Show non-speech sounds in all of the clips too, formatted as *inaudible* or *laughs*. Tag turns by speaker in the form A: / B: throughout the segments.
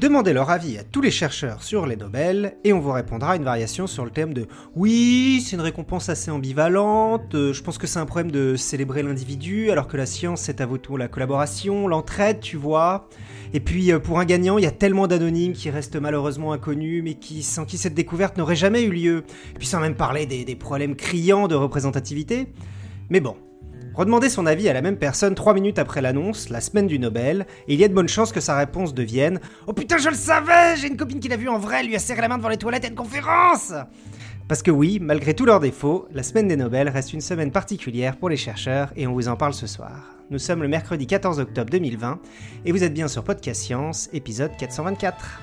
A: Demandez leur avis à tous les chercheurs sur les Nobel et on vous répondra à une variation sur le thème de oui, c'est une récompense assez ambivalente, euh, je pense que c'est un problème de célébrer l'individu alors que la science c'est avant tout la collaboration, l'entraide, tu vois. Et puis euh, pour un gagnant, il y a tellement d'anonymes qui restent malheureusement inconnus mais qui sans qui cette découverte n'aurait jamais eu lieu. Puis sans même parler des problèmes criants de représentativité. Mais bon, Redemander son avis à la même personne 3 minutes après l'annonce, la semaine du Nobel, et il y a de bonnes chances que sa réponse devienne Oh putain, je le savais J'ai une copine qui l'a vu en vrai, lui a serré la main devant les toilettes à une conférence Parce que oui, malgré tous leurs défauts, la semaine des Nobel reste une semaine particulière pour les chercheurs et on vous en parle ce soir. Nous sommes le mercredi 14 octobre 2020 et vous êtes bien sur Podcast Science, épisode 424.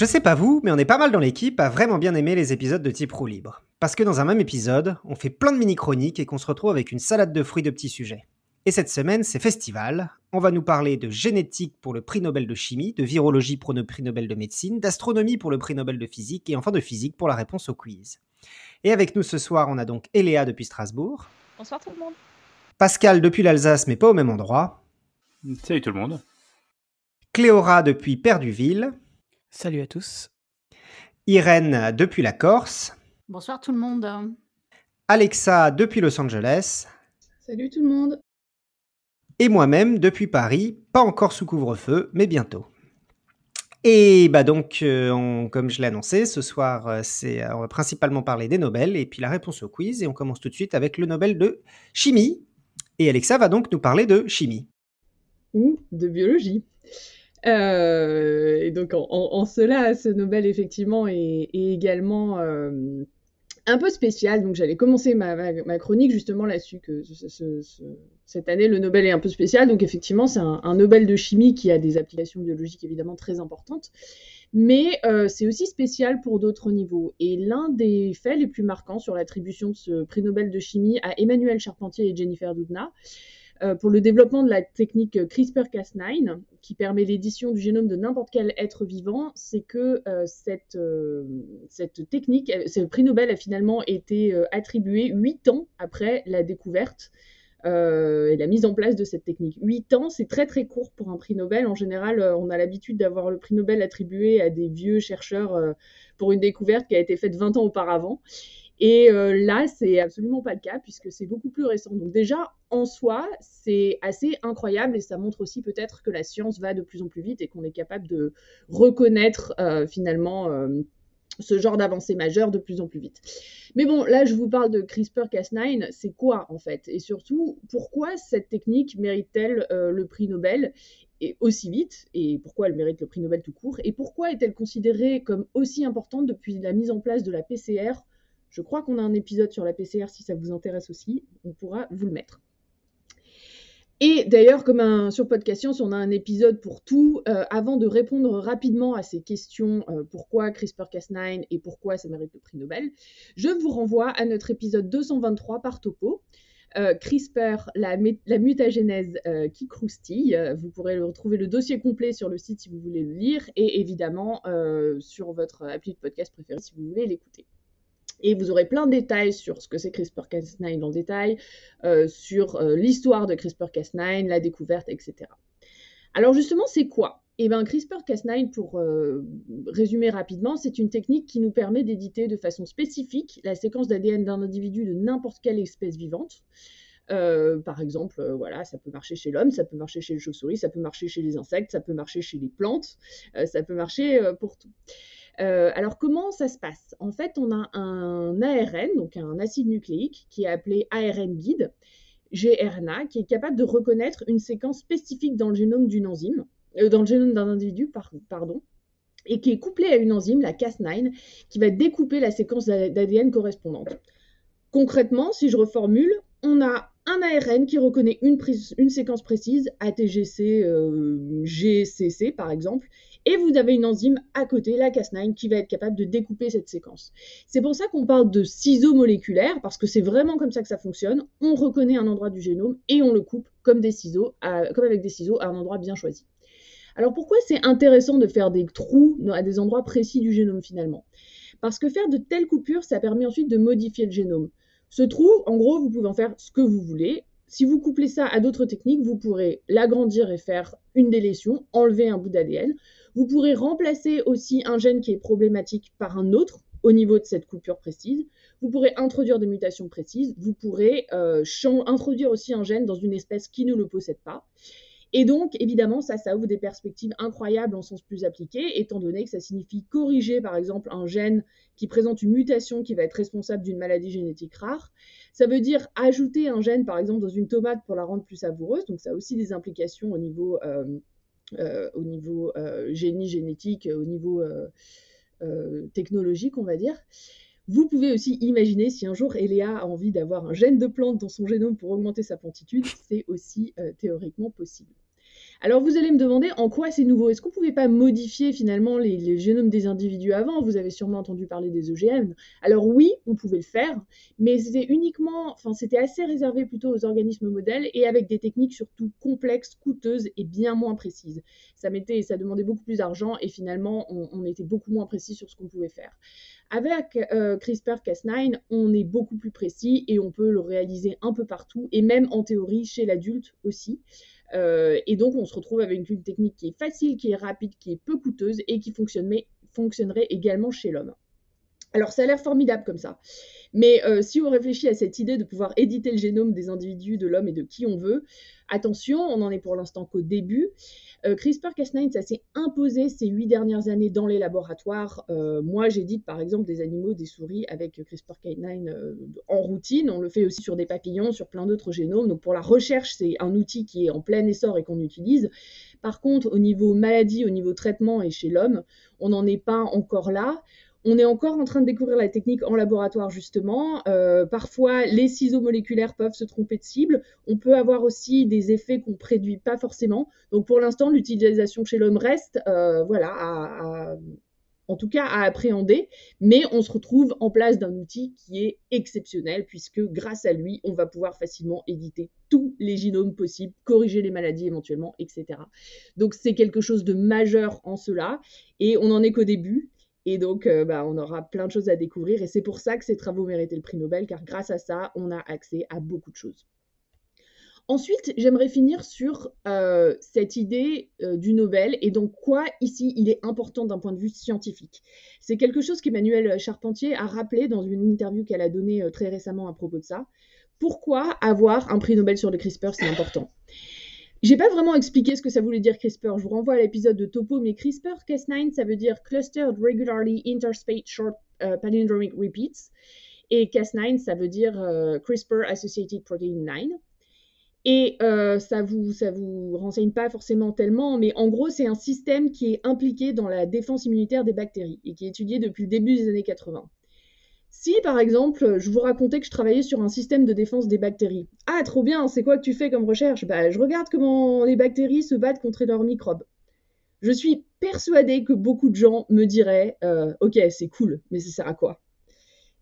A: Je sais pas vous, mais on est pas mal dans l'équipe à vraiment bien aimer les épisodes de type roue libre. Parce que dans un même épisode, on fait plein de mini-chroniques et qu'on se retrouve avec une salade de fruits de petits sujets. Et cette semaine, c'est festival. On va nous parler de génétique pour le prix Nobel de chimie, de virologie pour le prix Nobel de médecine, d'astronomie pour le prix Nobel de physique et enfin de physique pour la réponse au quiz. Et avec nous ce soir, on a donc Eléa depuis Strasbourg.
B: Bonsoir tout le monde.
A: Pascal depuis l'Alsace mais pas au même endroit.
C: Salut tout le monde.
A: Cléora depuis Perduville.
D: Salut à tous.
A: Irène depuis la Corse.
E: Bonsoir tout le monde.
A: Alexa depuis Los Angeles.
F: Salut tout le monde.
A: Et moi-même depuis Paris, pas encore sous couvre-feu, mais bientôt. Et bah donc, euh, comme je l'ai annoncé, ce soir, euh, c'est, euh, on va principalement parler des Nobel et puis la réponse au quiz. Et on commence tout de suite avec le Nobel de chimie. Et Alexa va donc nous parler de chimie.
F: Ou de biologie. Euh, et donc en, cela, ce Nobel effectivement est, également euh, un peu spécial. Donc j'allais commencer ma, chronique justement là-dessus que cette année le Nobel est un peu spécial. Donc effectivement c'est un, Nobel de chimie qui a des applications biologiques évidemment très importantes. Mais euh, c'est aussi spécial pour d'autres niveaux. Et l'un des faits les plus marquants sur l'attribution de ce prix Nobel de chimie à Emmanuel Charpentier et Jennifer Doudna, pour le développement de la technique CRISPR-Cas9, qui permet l'édition du génome de n'importe quel être vivant, c'est que euh, euh, cette technique, ce prix Nobel a finalement été attribué huit ans après la découverte et la mise en place de cette technique. Huit ans, c'est très très court pour un prix Nobel. En général, on a l'habitude d'avoir le prix Nobel attribué à des vieux chercheurs pour une découverte qui a été faite 20 ans auparavant. Et euh, là, c'est absolument pas le cas puisque c'est beaucoup plus récent. Donc déjà, en soi, c'est assez incroyable et ça montre aussi peut-être que la science va de plus en plus vite et qu'on est capable de reconnaître euh, finalement euh, ce genre d'avancée majeure de plus en plus vite. Mais bon, là, je vous parle de CRISPR-Cas9. C'est quoi en fait? Et surtout, pourquoi cette technique mérite-t-elle le prix Nobel? Et aussi vite, et pourquoi elle mérite le prix Nobel tout court, et pourquoi est-elle considérée comme aussi importante depuis la mise en place de la PCR je crois qu'on a un épisode sur la PCR si ça vous intéresse aussi. On pourra vous le mettre. Et d'ailleurs, comme un, sur Podcast Science, on a un épisode pour tout. Euh, avant de répondre rapidement à ces questions, euh, pourquoi CRISPR-Cas9 et pourquoi ça mérite le prix Nobel, je vous renvoie à notre épisode 223 par topo. Euh, CRISPR, la, la mutagénèse qui croustille. vous pourrez retrouver le dossier complet sur le site si vous voulez le lire et évidemment sur votre appli de podcast préféré si vous voulez l'écouter. Et vous aurez plein de détails sur ce que c'est CRISPR-Cas9 en détail, euh, sur euh, l'histoire de CRISPR-Cas9, la découverte, etc. Alors justement, c'est quoi? Eh bien, CRISPR-Cas9, pour euh, résumer rapidement, c'est une technique qui nous permet d'éditer de façon spécifique la séquence d'ADN d'un individu de n'importe quelle espèce vivante. par exemple, voilà, ça peut marcher chez l'homme, ça peut marcher chez le chauve-souris, ça peut marcher chez les insectes, ça peut marcher chez les plantes, ça peut marcher pour tout. Euh, alors comment ça se passe? En fait, on a un ARN, donc un acide nucléique, qui est appelé ARN guide, gRNA, qui est capable de reconnaître une séquence spécifique dans le génome d'une enzyme, euh, dans le génome d'un individu, pardon, et qui est couplé à une enzyme, la Cas9, qui va découper la séquence d'ADN correspondante. Concrètement, si je reformule, on a un ARN qui reconnaît une, séquence précise, ATGC, euh, par exemple, et vous avez une enzyme à côté, la Cas9, qui va être capable de découper cette séquence. C'est pour ça qu'on parle de ciseaux moléculaires, parce que c'est vraiment comme ça que ça fonctionne. On reconnaît un endroit du génome et on le coupe comme des ciseaux, comme avec des ciseaux à un endroit bien choisi. Alors pourquoi c'est intéressant de faire des trous à des endroits précis du génome finalement? Parce que faire de telles coupures, ça permet ensuite de modifier le génome. Ce trou, en gros, vous pouvez en faire ce que vous voulez. Si vous couplez ça à d'autres techniques, vous pourrez l'agrandir et faire une délétion, enlever un bout d'ADN. Vous pourrez remplacer aussi un gène qui est problématique par un autre au niveau de cette coupure précise. Vous pourrez introduire des mutations précises. Vous pourrez euh, introduire aussi un gène dans une espèce qui ne le possède pas. Et donc, évidemment, ça, ça ouvre des perspectives incroyables en sens plus appliqué, étant donné que ça signifie corriger, par exemple, un gène qui présente une mutation qui va être responsable d'une maladie génétique rare. Ça veut dire ajouter un gène, par exemple, dans une tomate pour la rendre plus savoureuse. Donc, ça a aussi des implications au niveau, euh, au niveau euh, génie génétique, au niveau technologique, on va dire. Vous pouvez aussi imaginer si un jour Eléa a envie d'avoir un gène de plante dans son génome pour augmenter sa plantitude, c'est aussi théoriquement possible. Alors vous allez me demander en quoi c'est nouveau? Est-ce qu'on ne pouvait pas modifier finalement les, génomes des individus avant? Vous avez sûrement entendu parler des OGM. Alors oui, on pouvait le faire, mais c'était uniquement, enfin c'était assez réservé plutôt aux organismes modèles et avec des techniques surtout complexes, coûteuses et bien moins précises. Ça mettait, ça demandait beaucoup plus d'argent et finalement on, était beaucoup moins précis sur ce qu'on pouvait faire. Avec euh, CRISPR-Cas9, on est beaucoup plus précis et on peut le réaliser un peu partout et même en théorie chez l'adulte aussi. Euh, et donc, on se retrouve avec une technique qui est facile, qui est rapide, qui est peu coûteuse et qui fonctionnerait également chez l'homme. Alors, ça a l'air formidable comme ça. Mais euh, si on réfléchit à cette idée de pouvoir éditer le génome des individus, de l'homme et de qui on veut, attention, on n'en est pour l'instant qu'au début. Euh, CRISPR-Cas9, ça s'est imposé ces huit dernières années dans les laboratoires. Euh, moi, j'édite par exemple des animaux, des souris avec CRISPR-Cas9 euh, en routine. On le fait aussi sur des papillons, sur plein d'autres génomes. Donc pour la recherche, c'est un outil qui est en plein essor et qu'on utilise. Par contre, au niveau maladie, au niveau traitement et chez l'homme, on n'en est pas encore là. On est encore en train de découvrir la technique en laboratoire, justement. Euh, parfois, les ciseaux moléculaires peuvent se tromper de cible. On peut avoir aussi des effets qu'on ne préduit pas forcément. Donc, pour l'instant, l'utilisation chez l'homme reste, euh, voilà, en tout cas à appréhender. Mais on se retrouve en place d'un outil qui est exceptionnel, puisque grâce à lui, on va pouvoir facilement éditer tous les génomes possibles, corriger les maladies éventuellement, etc. Donc, c'est quelque chose de majeur en cela. Et on n'en est qu'au début. Et donc, euh, bah, on aura plein de choses à découvrir. Et c'est pour ça que ces travaux méritaient le prix Nobel, car grâce à ça, on a accès à beaucoup de choses. Ensuite, j'aimerais finir sur euh, cette idée euh, du Nobel et donc quoi ici il est important d'un point de vue scientifique. C'est quelque chose qu'Emmanuel Charpentier a rappelé dans une interview qu'elle a donnée très récemment à propos de ça. Pourquoi avoir un prix Nobel sur le CRISPR, c'est important? J'ai pas vraiment expliqué ce que ça voulait dire CRISPR. Je vous renvoie à l'épisode de Topo, mais CRISPR Cas9, ça veut dire Clustered Regularly Interspaced Short uh, Palindromic Repeats. Et Cas9, ça veut dire euh, CRISPR Associated Protein 9. Et euh, ça vous ça vous renseigne pas forcément tellement, mais en gros, c'est un système qui est impliqué dans la défense immunitaire des bactéries et qui est étudié depuis le début des années 80. Si, par exemple, je vous racontais que je travaillais sur un système de défense des bactéries. Ah, trop bien, c'est quoi que tu fais comme recherche? Bah, je regarde comment les bactéries se battent contre leurs microbes. Je suis persuadée que beaucoup de gens me diraient euh, Ok, c'est cool, mais ça sert à quoi?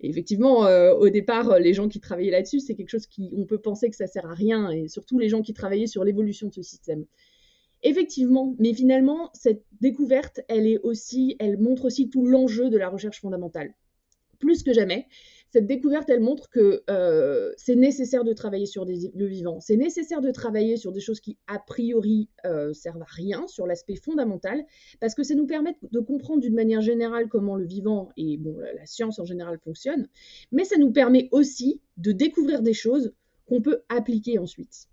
F: Effectivement, euh, au départ, les gens qui travaillaient là-dessus, c'est quelque chose qui, on peut penser que ça sert à rien, et surtout les gens qui travaillaient sur l'évolution de ce système. Effectivement, mais finalement, cette découverte, elle montre aussi tout l'enjeu de la recherche fondamentale plus que jamais, cette découverte, elle montre que euh, c'est nécessaire de travailler sur le vivant. C'est nécessaire de travailler sur des choses qui, a priori, euh, servent à rien, sur l'aspect fondamental, parce que ça nous permet de comprendre d'une manière générale comment le vivant et bon, la, science en général fonctionne, mais ça nous permet aussi de découvrir des choses qu'on peut appliquer ensuite.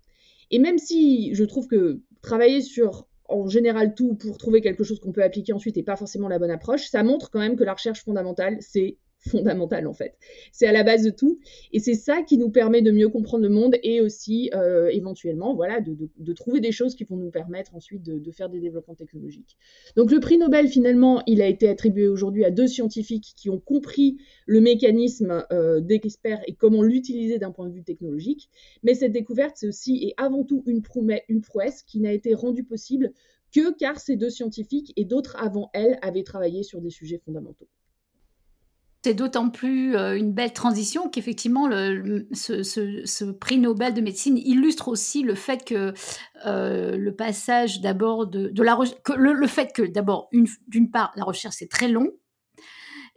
F: Et même si je trouve que travailler sur en général tout pour trouver quelque chose qu'on peut appliquer ensuite et pas forcément la bonne approche, ça montre quand même que la recherche fondamentale, c'est fondamentale en fait. C'est à la base de tout et c'est ça qui nous permet de mieux comprendre le monde et aussi euh, éventuellement voilà de, trouver des choses qui vont nous permettre ensuite de, faire des développements technologiques. Donc le prix Nobel finalement il a été attribué aujourd'hui à deux scientifiques qui ont compris le mécanisme euh, et comment l'utiliser d'un point de vue technologique. Mais cette découverte c'est aussi et avant tout une, une prouesse qui n'a été rendue possible que car ces deux scientifiques et d'autres avant elles avaient travaillé sur des sujets fondamentaux
B: c'est d'autant plus euh, une belle transition qu'effectivement ce, prix Nobel de médecine illustre aussi le fait que euh, le passage d'abord de, la le, fait que d'abord d'une part la recherche c'est très long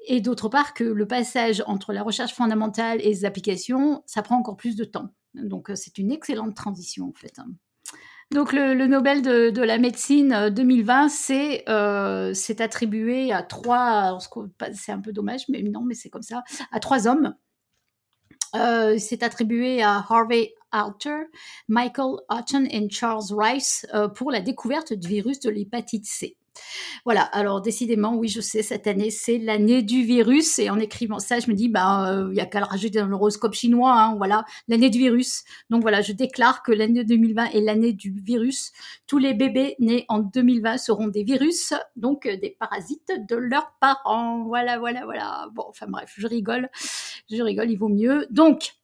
B: et d'autre part que le passage entre la recherche fondamentale et les applications ça prend encore plus de temps. Donc euh, c'est une excellente transition en fait. Donc le, Nobel de, la médecine 2020, euh, euh, c'est attribué à trois, c'est un peu dommage, mais non, mais c'est comme ça, à trois hommes. Euh, c'est attribué à Harvey Alter, Michael Hutton et Charles Rice pour la découverte du virus de l'hépatite C. Voilà, alors décidément, oui, je sais, cette année, c'est l'année du virus. Et en écrivant ça, je me dis, ben, il y a qu'à le rajouter dans l'horoscope chinois, hein, voilà, l'année du virus. Donc voilà, je déclare que l'année 2020 est l'année du virus. Tous les bébés nés en 2020 seront des virus, donc euh, des parasites de leurs parents. Voilà, voilà, voilà. Bon, enfin bref, je rigole, je rigole, il vaut mieux. Donc,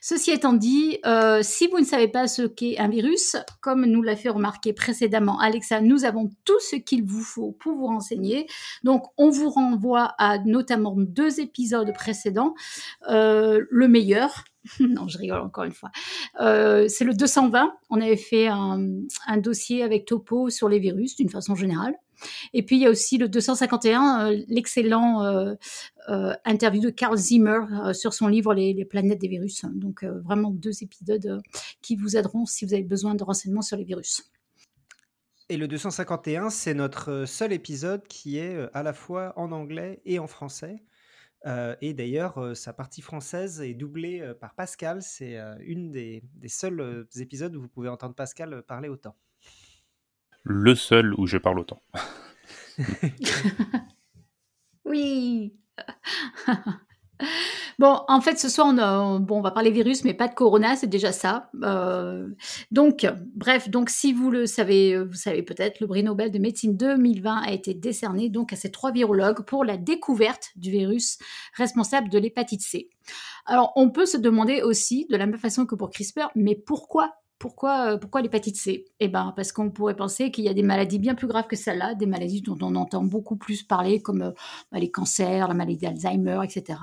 B: Ceci étant dit, euh, si vous ne savez pas ce qu'est un virus, comme nous l'a fait remarquer précédemment Alexa, nous avons tout ce qu'il vous faut pour vous renseigner. Donc, on vous renvoie à notamment deux épisodes précédents. Euh, le meilleur, *laughs* non, je rigole encore une fois. Euh, c'est le 220. On avait fait un, dossier avec Topo sur les virus d'une façon générale. Et puis il y a aussi le 251, euh, l'excellent euh, interview de Carl Zimmer sur son livre les, planètes des virus. Donc vraiment deux épisodes qui vous aideront si vous avez besoin de renseignements sur les virus.
A: Et le 251, c'est notre seul épisode qui est à la fois en anglais et en français. Euh, et d'ailleurs, euh, sa partie française est doublée euh, par Pascal. C'est une des seuls épisodes où vous pouvez entendre Pascal parler autant.
C: Le seul où je parle autant. *laughs*
B: oui. *laughs* Bon, en fait, ce soir, on, bon, on va parler virus, mais pas de corona, c'est déjà ça. Euh, donc, bref, donc si vous le savez, vous savez peut-être, le prix Nobel de médecine 2020 a été décerné donc à ces trois virologues pour la découverte du virus responsable de l'hépatite C. Alors, on peut se demander aussi, de la même façon que pour CRISPR, mais pourquoi pourquoi, euh, pourquoi l'hépatite C? Eh ben, parce qu'on pourrait penser qu'il y a des maladies bien plus graves que celle-là, des maladies dont on entend beaucoup plus parler, comme euh, bah, les cancers, la maladie d'Alzheimer, etc.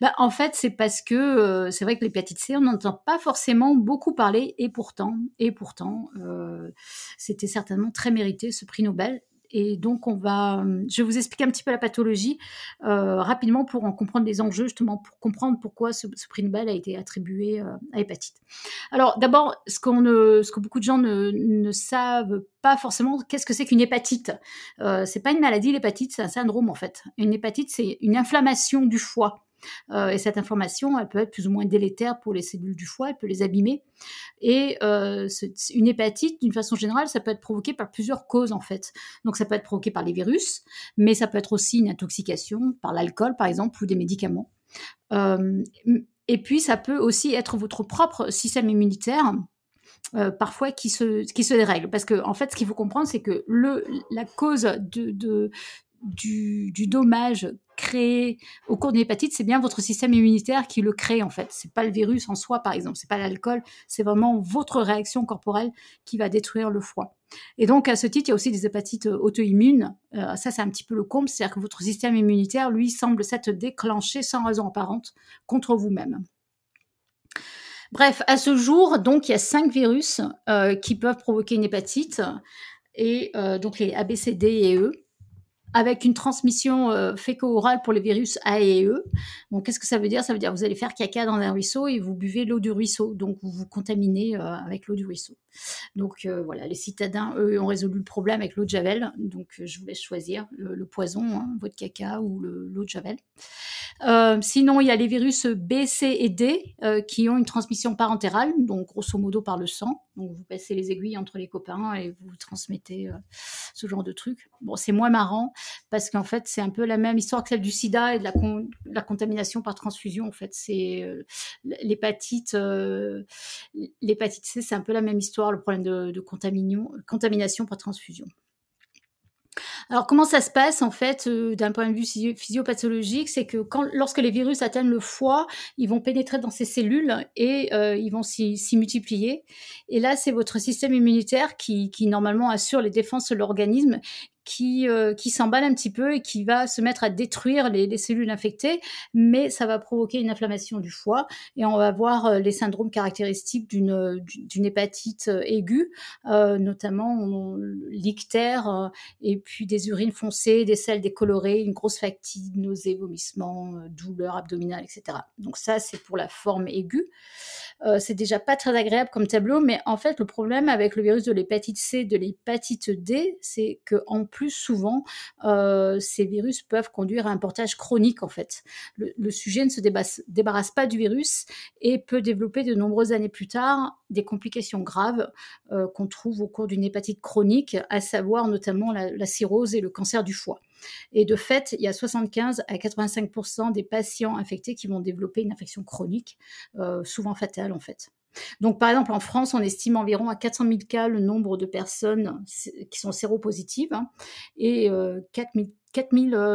B: Ben, en fait, c'est parce que euh, c'est vrai que l'hépatite C, on n'entend pas forcément beaucoup parler, et pourtant, et pourtant, c'était certainement très mérité ce prix Nobel. Et donc, on va, je vais vous expliquer un petit peu la pathologie euh, rapidement pour en comprendre les enjeux, justement, pour comprendre pourquoi ce, prix Nobel a été attribué euh, à l'hépatite. Alors, d'abord, ce, ce que beaucoup de gens ne, ne savent pas forcément, qu'est-ce que c'est qu'une hépatite? Euh, C'est pas une maladie, l'hépatite, c'est un syndrome en fait. Une hépatite, c'est une inflammation du foie. Euh, et cette information, elle peut être plus ou moins délétère pour les cellules du foie, elle peut les abîmer. Et euh, une hépatite, d'une façon générale, ça peut être provoqué par plusieurs causes en fait. Donc ça peut être provoqué par les virus, mais ça peut être aussi une intoxication par l'alcool par exemple ou des médicaments. Euh, et puis ça peut aussi être votre propre système immunitaire parfois qui se, qui se dérègle. Parce que, en fait, ce qu'il faut comprendre, c'est que le, la cause de, de, du, dommage créé au cours d'une hépatite, c'est bien votre système immunitaire qui le crée en fait. C'est pas le virus en soi par exemple, c'est pas l'alcool, c'est vraiment votre réaction corporelle qui va détruire le foie. Et donc à ce titre, il y a aussi des hépatites euh, auto-immunes. Euh, ça c'est un petit peu le comble, c'est-à-dire que votre système immunitaire lui semble s'être déclenché sans raison apparente contre vous-même. Bref, à ce jour, donc il y a cinq virus euh, qui peuvent provoquer une hépatite et donc les ABCD et E avec une transmission euh, féco-orale pour les virus A et E. Donc, qu'est-ce que ça veut dire? Ça veut dire que vous allez faire caca dans un ruisseau et vous buvez l'eau du ruisseau. Donc, vous vous contaminez euh, avec l'eau du ruisseau. Donc, euh, voilà, les citadins, eux, ont résolu le problème avec l'eau de Javel. Donc, je vous laisse choisir le, poison, hein, votre caca ou l'eau de Javel. sinon, il y a les virus B, C et D qui ont une transmission parentérale, donc grosso modo par le sang. Donc, vous passez les aiguilles entre les copains et vous transmettez ce genre de truc. Bon, c'est moins marrant. Parce qu'en fait, c'est un peu la même histoire que celle du sida et de la, contamination par transfusion. En fait, c'est euh, l'hépatite, l'hépatite C, c'est un peu la même histoire, le problème de, contamination par transfusion. Alors comment ça se passe en fait euh, d'un point de vue physiopathologique? C'est que lorsque les virus atteignent le foie, ils vont pénétrer dans ces cellules et euh, ils vont s'y multiplier. Et là, c'est votre système immunitaire qui normalement assure les défenses de l'organisme qui, euh, qui s'emballe un petit peu et qui va se mettre à détruire les, cellules infectées, mais ça va provoquer une inflammation du foie et on va voir euh, les syndromes caractéristiques d'une, d'une hépatite euh, aiguë, notamment l'ictère et puis des urines foncées, des selles décolorées, une grosse fatigue, nausées, vomissements, douleurs abdominales, etc. Donc ça, c'est pour la forme aiguë. c'est déjà pas très agréable comme tableau, mais en fait, le problème avec le virus de l'hépatite C, de l'hépatite D, c'est que plus plus souvent, euh, ces virus peuvent conduire à un portage chronique en fait. Le, sujet ne se débarrasse, pas du virus et peut développer de nombreuses années plus tard des complications graves euh, qu'on trouve au cours d'une hépatite chronique, à savoir notamment la, cirrhose et le cancer du foie. Et de fait, il y a 75 à 85% des patients infectés qui vont développer une infection chronique, euh, souvent fatale en fait. Donc, par exemple, en France, on estime environ à 400 000 cas le nombre de personnes qui sont séropositives hein, et 4 000,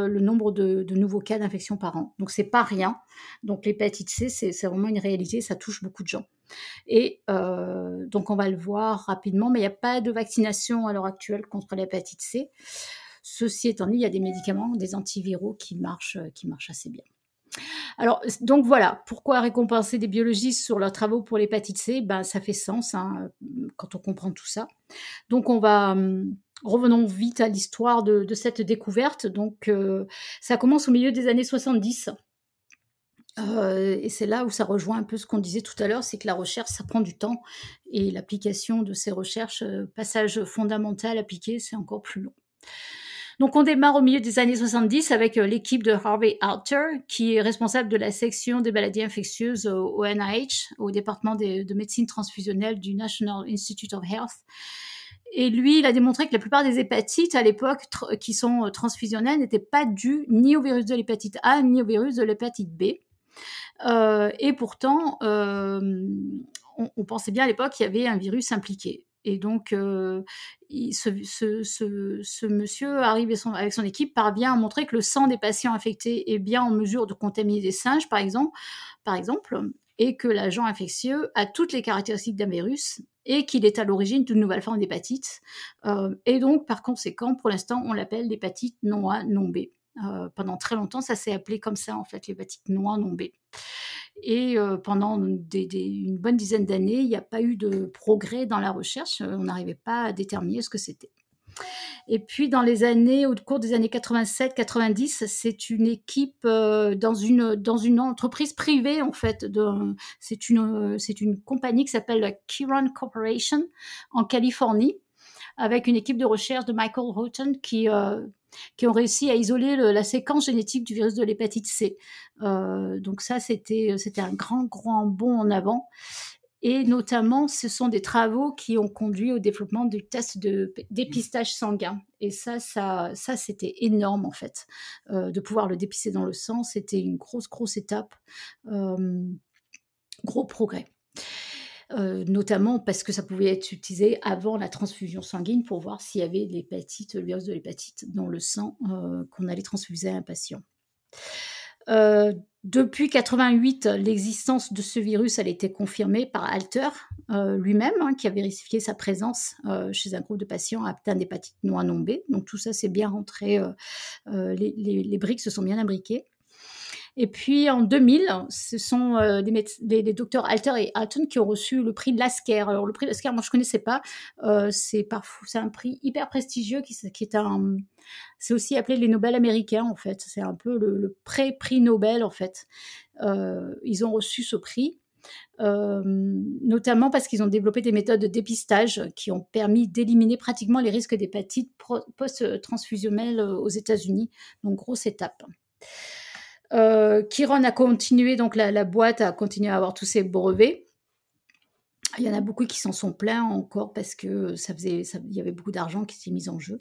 B: le nombre de, nouveaux cas d'infection par an. Donc, c'est pas rien. Donc, l'hépatite C, c'est vraiment une réalité, ça touche beaucoup de gens. Et euh, donc, on va le voir rapidement, mais il n'y a pas de vaccination à l'heure actuelle contre l'hépatite C. Ceci étant dit, il y a des médicaments, des antiviraux qui marchent, qui marchent assez bien. Alors, donc voilà, pourquoi récompenser des biologistes sur leurs travaux pour l'hépatite C? Ben, Ça fait sens hein, quand on comprend tout ça. Donc, on va. Revenons vite à l'histoire de, cette découverte. Donc, euh, ça commence au milieu des années 70. Euh, et c'est là où ça rejoint un peu ce qu'on disait tout à l'heure, c'est que la recherche, ça prend du temps. Et l'application de ces recherches, euh, passage fondamental appliqué, c'est encore plus long. Donc on démarre au milieu des années 70 avec euh, l'équipe de Harvey Alter, qui est responsable de la section des maladies infectieuses au, NIH, au département de, médecine transfusionnelle du National Institute of Health. Et lui, il a démontré que la plupart des hépatites à l'époque qui sont euh, transfusionnelles n'étaient pas dues ni au virus de l'hépatite A ni au virus de l'hépatite B. Euh, et pourtant, on, pensait bien à l'époque qu'il y avait un virus impliqué. Et donc, ce, monsieur arrive avec son équipe parvient à montrer que le sang des patients infectés est bien en mesure de contaminer des singes, par exemple, par exemple et que l'agent infectieux a toutes les caractéristiques d'un virus et qu'il est à l'origine d'une nouvelle forme d'hépatite. Euh, et donc, par conséquent, pour l'instant, on l'appelle l'hépatite non A, non B. Euh, pendant très longtemps, ça s'est appelé comme ça, en fait, l'hépatite non A, non B. Et euh, pendant une bonne dizaine d'années, il n'y a pas eu de progrès dans la recherche. Euh, on n'arrivait pas à déterminer ce que c'était. Et puis dans les années, au cours des années 87-90, c'est une équipe euh, dans une entreprise privée en fait. C'est une compagnie qui s'appelle la Kiron Corporation en Californie, avec une équipe de recherche de Michael Houghton qui qui ont réussi à isoler la séquence génétique du virus de l'hépatite C. Euh, donc ça, c'était un grand, grand bond en avant. Et notamment, ce sont des travaux qui ont conduit au développement du test de dépistage sanguin. Et ça, ça, ça c'était énorme en fait. Euh, de pouvoir le dépister dans le sang, c'était une grosse, grosse étape. Euh, gros progrès. Euh, notamment parce que ça pouvait être utilisé avant la transfusion sanguine pour voir s'il y avait l'hépatite, le virus de l'hépatite dans le sang euh, qu'on allait transfuser à un patient. Euh, depuis 88, l'existence de ce virus a été confirmée par Alter lui-même, hein, qui a vérifié sa présence chez un groupe de patients atteints d'hépatite non B. Donc tout ça, c'est bien rentré, les, les, briques se sont bien imbriquées. Et puis en 2000, ce sont euh, des, docteurs Alter et Hatton qui ont reçu le prix Lasker. Alors le prix Lasker, moi je connaissais pas. Euh, c'est un prix hyper prestigieux qui, est un c'est aussi appelé les Nobel américains en fait. C'est un peu le, pré-prix Nobel en fait. Euh, ils ont reçu ce prix. notamment parce qu'ils ont développé des méthodes de dépistage qui ont permis d'éliminer pratiquement les risques d'hépatite post-transfusionnelle aux États-Unis. Donc, grosse étape. Euh, Kiron a continué, donc la, boîte a continué à avoir tous ses brevets. Il y en a beaucoup qui s'en sont plaints encore parce que ça faisait, il y avait beaucoup d'argent qui s'est mis en jeu.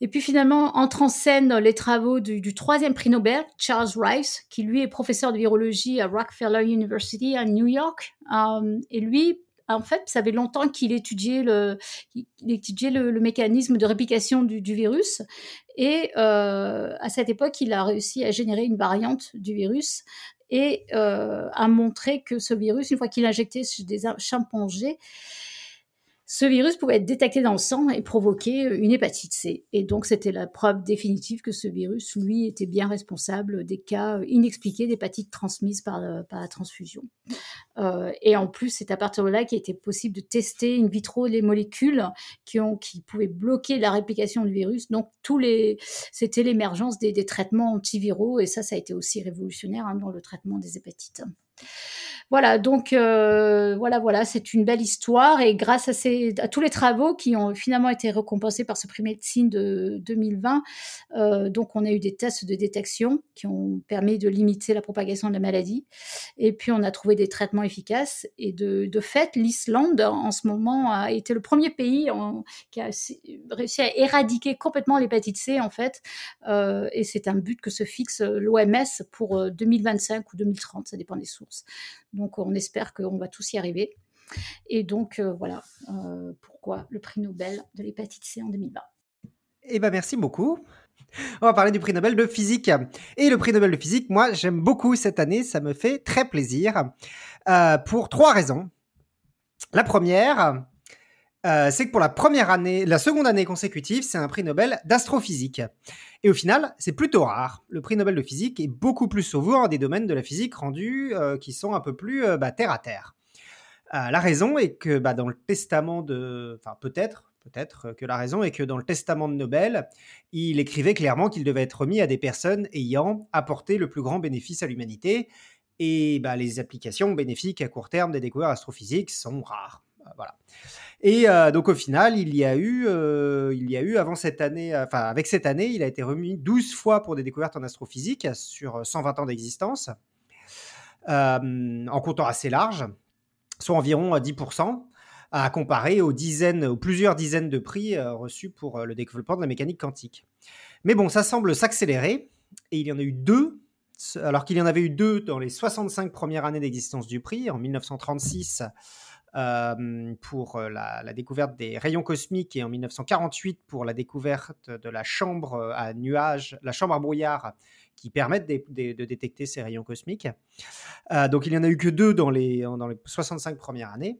B: Et puis finalement, entre en scène les travaux du, troisième prix Nobel, Charles Rice, qui lui est professeur de virologie à Rockefeller University à New York. Euh, et lui, en fait, ça fait longtemps qu'il étudiait le, étudiait le, mécanisme de réplication du, virus. Et euh, à cette époque, il a réussi à générer une variante du virus et euh, a montré que ce virus, une fois qu'il injectait sur des chimpanzés, ce virus pouvait être détecté dans le sang et provoquer euh, une hépatite C. Et donc, c'était la preuve définitive que ce virus, lui, était bien responsable des cas euh, inexpliqués d'hépatite transmise par, euh, la transfusion. et en plus, c'est à partir de là qu'il était possible de tester in vitro les molécules qui, pouvaient bloquer la réplication du virus. Donc, c'était l'émergence des, des, traitements antiviraux et ça, ça a été aussi révolutionnaire hein, dans le traitement des hépatites. Voilà, donc euh, voilà, voilà, c'est une belle histoire et grâce à, tous les travaux qui ont finalement été récompensés par ce prix médecine de 2020, euh, donc on a eu des tests de détection qui ont permis de limiter la propagation de la maladie. Et puis on a trouvé des traitements efficaces. Et de, de fait, l'Islande en ce moment a été le premier pays qui a réussi à éradiquer complètement l'hépatite C en fait. Euh, et c'est un but que se fixe l'OMS pour 2025 ou 2030, ça dépend des sources. Donc on espère qu'on va tous y arriver. Et donc euh, voilà euh, pourquoi le prix Nobel de l'hépatite C en 2020.
A: Eh ben merci beaucoup. On va parler du prix Nobel de physique. Et le prix Nobel de physique, moi j'aime beaucoup cette année, ça me fait très plaisir euh, pour trois raisons. La première, c'est que pour la première année, la seconde année consécutive, c'est un prix Nobel d'astrophysique. Et au final, c'est plutôt rare. Le prix Nobel de physique est beaucoup plus souvent des domaines de la physique rendus euh, qui sont un peu plus euh, bah, terre à terre. Euh, la raison est que bah, dans le testament de... Enfin, peut-être, peut-être que la raison est que dans le testament de Nobel, il écrivait clairement qu'il devait être remis à des personnes ayant apporté le plus grand bénéfice à l'humanité. Et bah, les applications bénéfiques à court terme des découvertes astrophysiques sont rares. Voilà. Et euh, donc au final, il y a eu, euh, il y a eu avant cette année, enfin avec cette année, il a été remis 12 fois pour des découvertes en astrophysique sur 120 ans d'existence, euh, en comptant assez large, soit environ 10%, à comparer aux dizaines, aux plusieurs dizaines de prix reçus pour le développement de la mécanique quantique. Mais bon, ça semble s'accélérer, et il y en a eu deux alors qu'il y en avait eu deux dans les 65 premières années d'existence du prix, en 1936 euh, pour euh, la, découverte des rayons cosmiques et en 1948 pour la découverte de la chambre euh, à nuages, la chambre à brouillard qui permettent de, détecter ces rayons cosmiques. donc il n'y en a eu que deux dans les, dans les 65 premières années.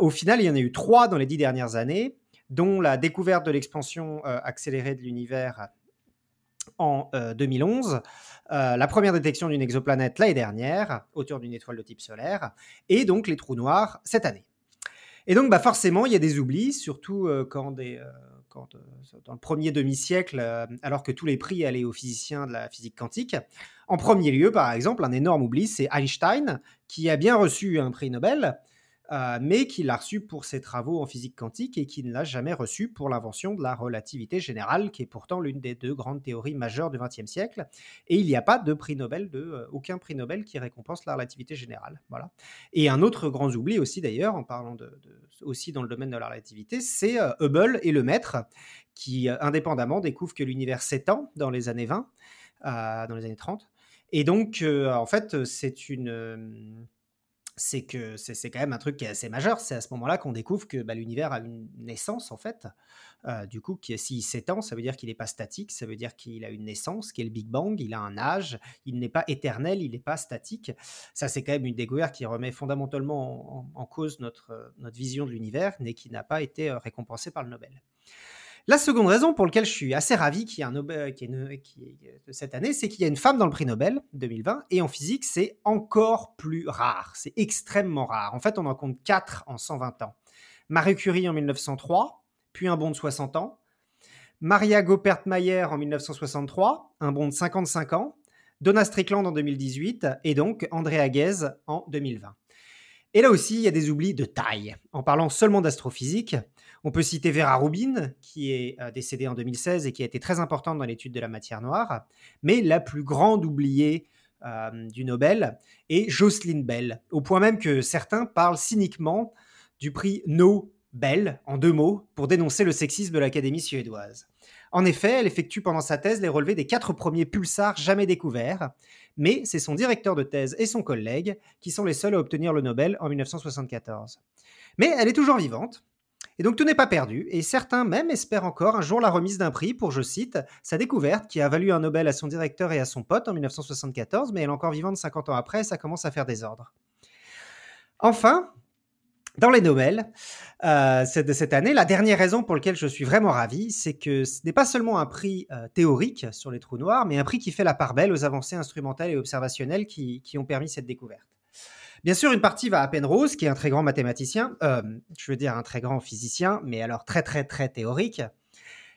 A: au final, il y en a eu trois dans les dix dernières années, dont la découverte de l'expansion accélérée de l'univers en 2011, euh, la première détection d'une exoplanète l'année dernière, autour d'une étoile de type solaire, et donc les trous noirs cette année. Et donc bah forcément, il y a des oublis, surtout euh, quand, des, euh, quand dans le premier demi-siècle, alors que tous les prix allaient aux physiciens de la physique quantique. En premier lieu, par exemple, un énorme oubli, c'est Einstein, qui a bien reçu un prix Nobel, euh, mais qui l'a reçu pour ses travaux en physique quantique et qui ne l'a jamais reçu pour l'invention de la relativité générale, qui est pourtant l'une des deux grandes théories majeures du XXe siècle. Et il n'y a pas de prix Nobel, euh, aucun prix Nobel qui récompense la relativité générale. Voilà. Et un autre grand oubli aussi d'ailleurs, en parlant de, aussi dans le domaine de la relativité, c'est euh, Hubble et le maître, qui indépendamment découvrent que l'univers s'étend dans les années 20, dans les années 30. Et donc, en fait, c'est une c'est que c'est quand même un truc qui est assez majeur. C'est à ce moment-là qu'on découvre que bah, l'univers a une naissance, en fait. Euh, du coup, s'il s'étend, ça veut dire qu'il n'est pas statique, ça veut dire qu'il a une naissance, qui est le Big Bang, il a un âge, il n'est pas éternel, il n'est pas statique. Ça, c'est quand même une découverte qui remet fondamentalement en, cause notre, notre vision de l'univers, mais qui n'a pas été euh, récompensée par le Nobel. La seconde raison pour laquelle je suis assez ravi qu'il y ait un Nobel qui est, cette année, c'est qu'il y a une femme dans le prix Nobel 2020 et en physique, c'est encore plus rare. C'est extrêmement rare. En fait, on en compte 4 en 120 ans. Marie Curie en 1903, puis un bond de 60 ans. Maria Goppert-Mayer en 1963, un bond de 55 ans. Donna Strickland en 2018 et donc Andrea Aguez en 2020. Et là aussi, il y a des oublis de taille. En parlant seulement d'astrophysique, on peut citer Vera Rubin, qui est euh, décédée en 2016 et qui a été très importante dans l'étude de la matière noire. Mais la plus grande oubliée euh, du Nobel est Jocelyn Bell, au point même que certains parlent cyniquement du prix Nobel, en deux mots, pour dénoncer le sexisme de l'Académie suédoise. En effet, elle effectue pendant sa thèse les relevés des quatre premiers pulsars jamais découverts, mais c'est son directeur de thèse et son collègue qui sont les seuls à obtenir le Nobel en 1974. Mais elle est toujours vivante, et donc tout n'est pas perdu, et certains même espèrent encore un jour la remise d'un prix pour, je cite, sa découverte qui a valu un Nobel à son directeur et à son pote en 1974, mais elle est encore vivante 50 ans après, ça commence à faire désordre. Enfin, dans les Nobel euh, de cette année, la dernière raison pour laquelle je suis vraiment ravi, c'est que ce n'est pas seulement un prix euh, théorique sur les trous noirs, mais un prix qui fait la part belle aux avancées instrumentales et observationnelles qui ont permis cette découverte. Bien sûr, une partie va à Penrose, qui est un très grand mathématicien, euh, je veux dire un très grand physicien, mais alors très très très théorique.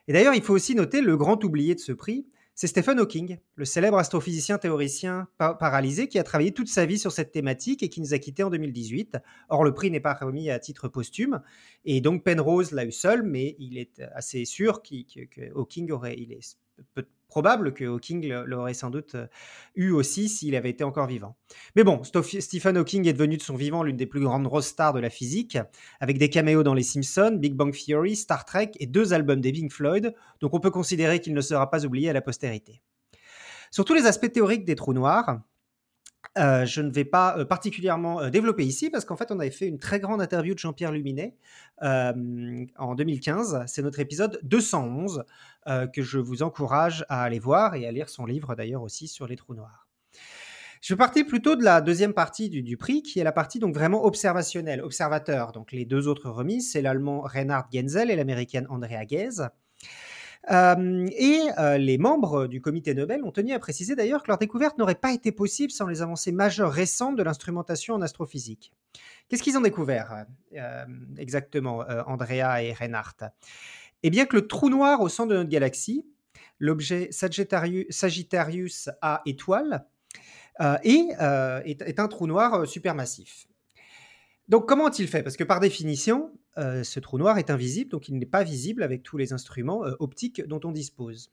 A: Et d'ailleurs, il faut aussi noter le grand oublié de ce prix, c'est Stephen Hawking, le célèbre astrophysicien théoricien paralysé qui a travaillé toute sa vie sur cette thématique et qui nous a quittés en 2018. Or, le prix n'est pas remis à titre posthume, et donc Penrose l'a eu seul, mais il est assez sûr que, Hawking aurait, il est probable que Hawking l'aurait sans doute euh, eu aussi s'il avait été encore vivant. Mais bon, Stephen Hawking est devenu de son vivant l'une des plus grandes stars de la physique, avec des caméos dans Les Simpsons, Big Bang Theory, Star Trek et deux albums des Pink Floyd, donc on peut considérer qu'il ne sera pas oublié à la postérité. Sur tous les aspects théoriques des trous noirs, euh, je ne vais pas euh, particulièrement euh, développer ici parce qu'en fait, on avait fait une très grande interview de Jean-Pierre Luminet en 2015. C'est notre épisode 211 que je vous encourage à aller voir et à lire son livre d'ailleurs aussi sur les trous noirs. Je vais partir plutôt de la deuxième partie du, du, prix, qui est la partie donc vraiment observationnelle, observateur. Donc les deux autres remises, c'est l'allemand Reinhard Genzel et l'américaine Andrea Ghez. Euh, et euh, les membres du comité Nobel ont tenu à préciser d'ailleurs que leur découverte n'aurait pas été possible sans les avancées majeures récentes de l'instrumentation en astrophysique. Qu'est-ce qu'ils ont découvert euh, exactement, Andrea et Reinhardt? Eh bien que le trou noir au centre de notre galaxie, l'objet Sagittarius, A étoile, est, est, un trou noir supermassif. Donc comment ont-ils fait? Parce que par définition, euh, ce trou noir est invisible, donc il n'est pas visible avec tous les instruments euh, optiques dont on dispose.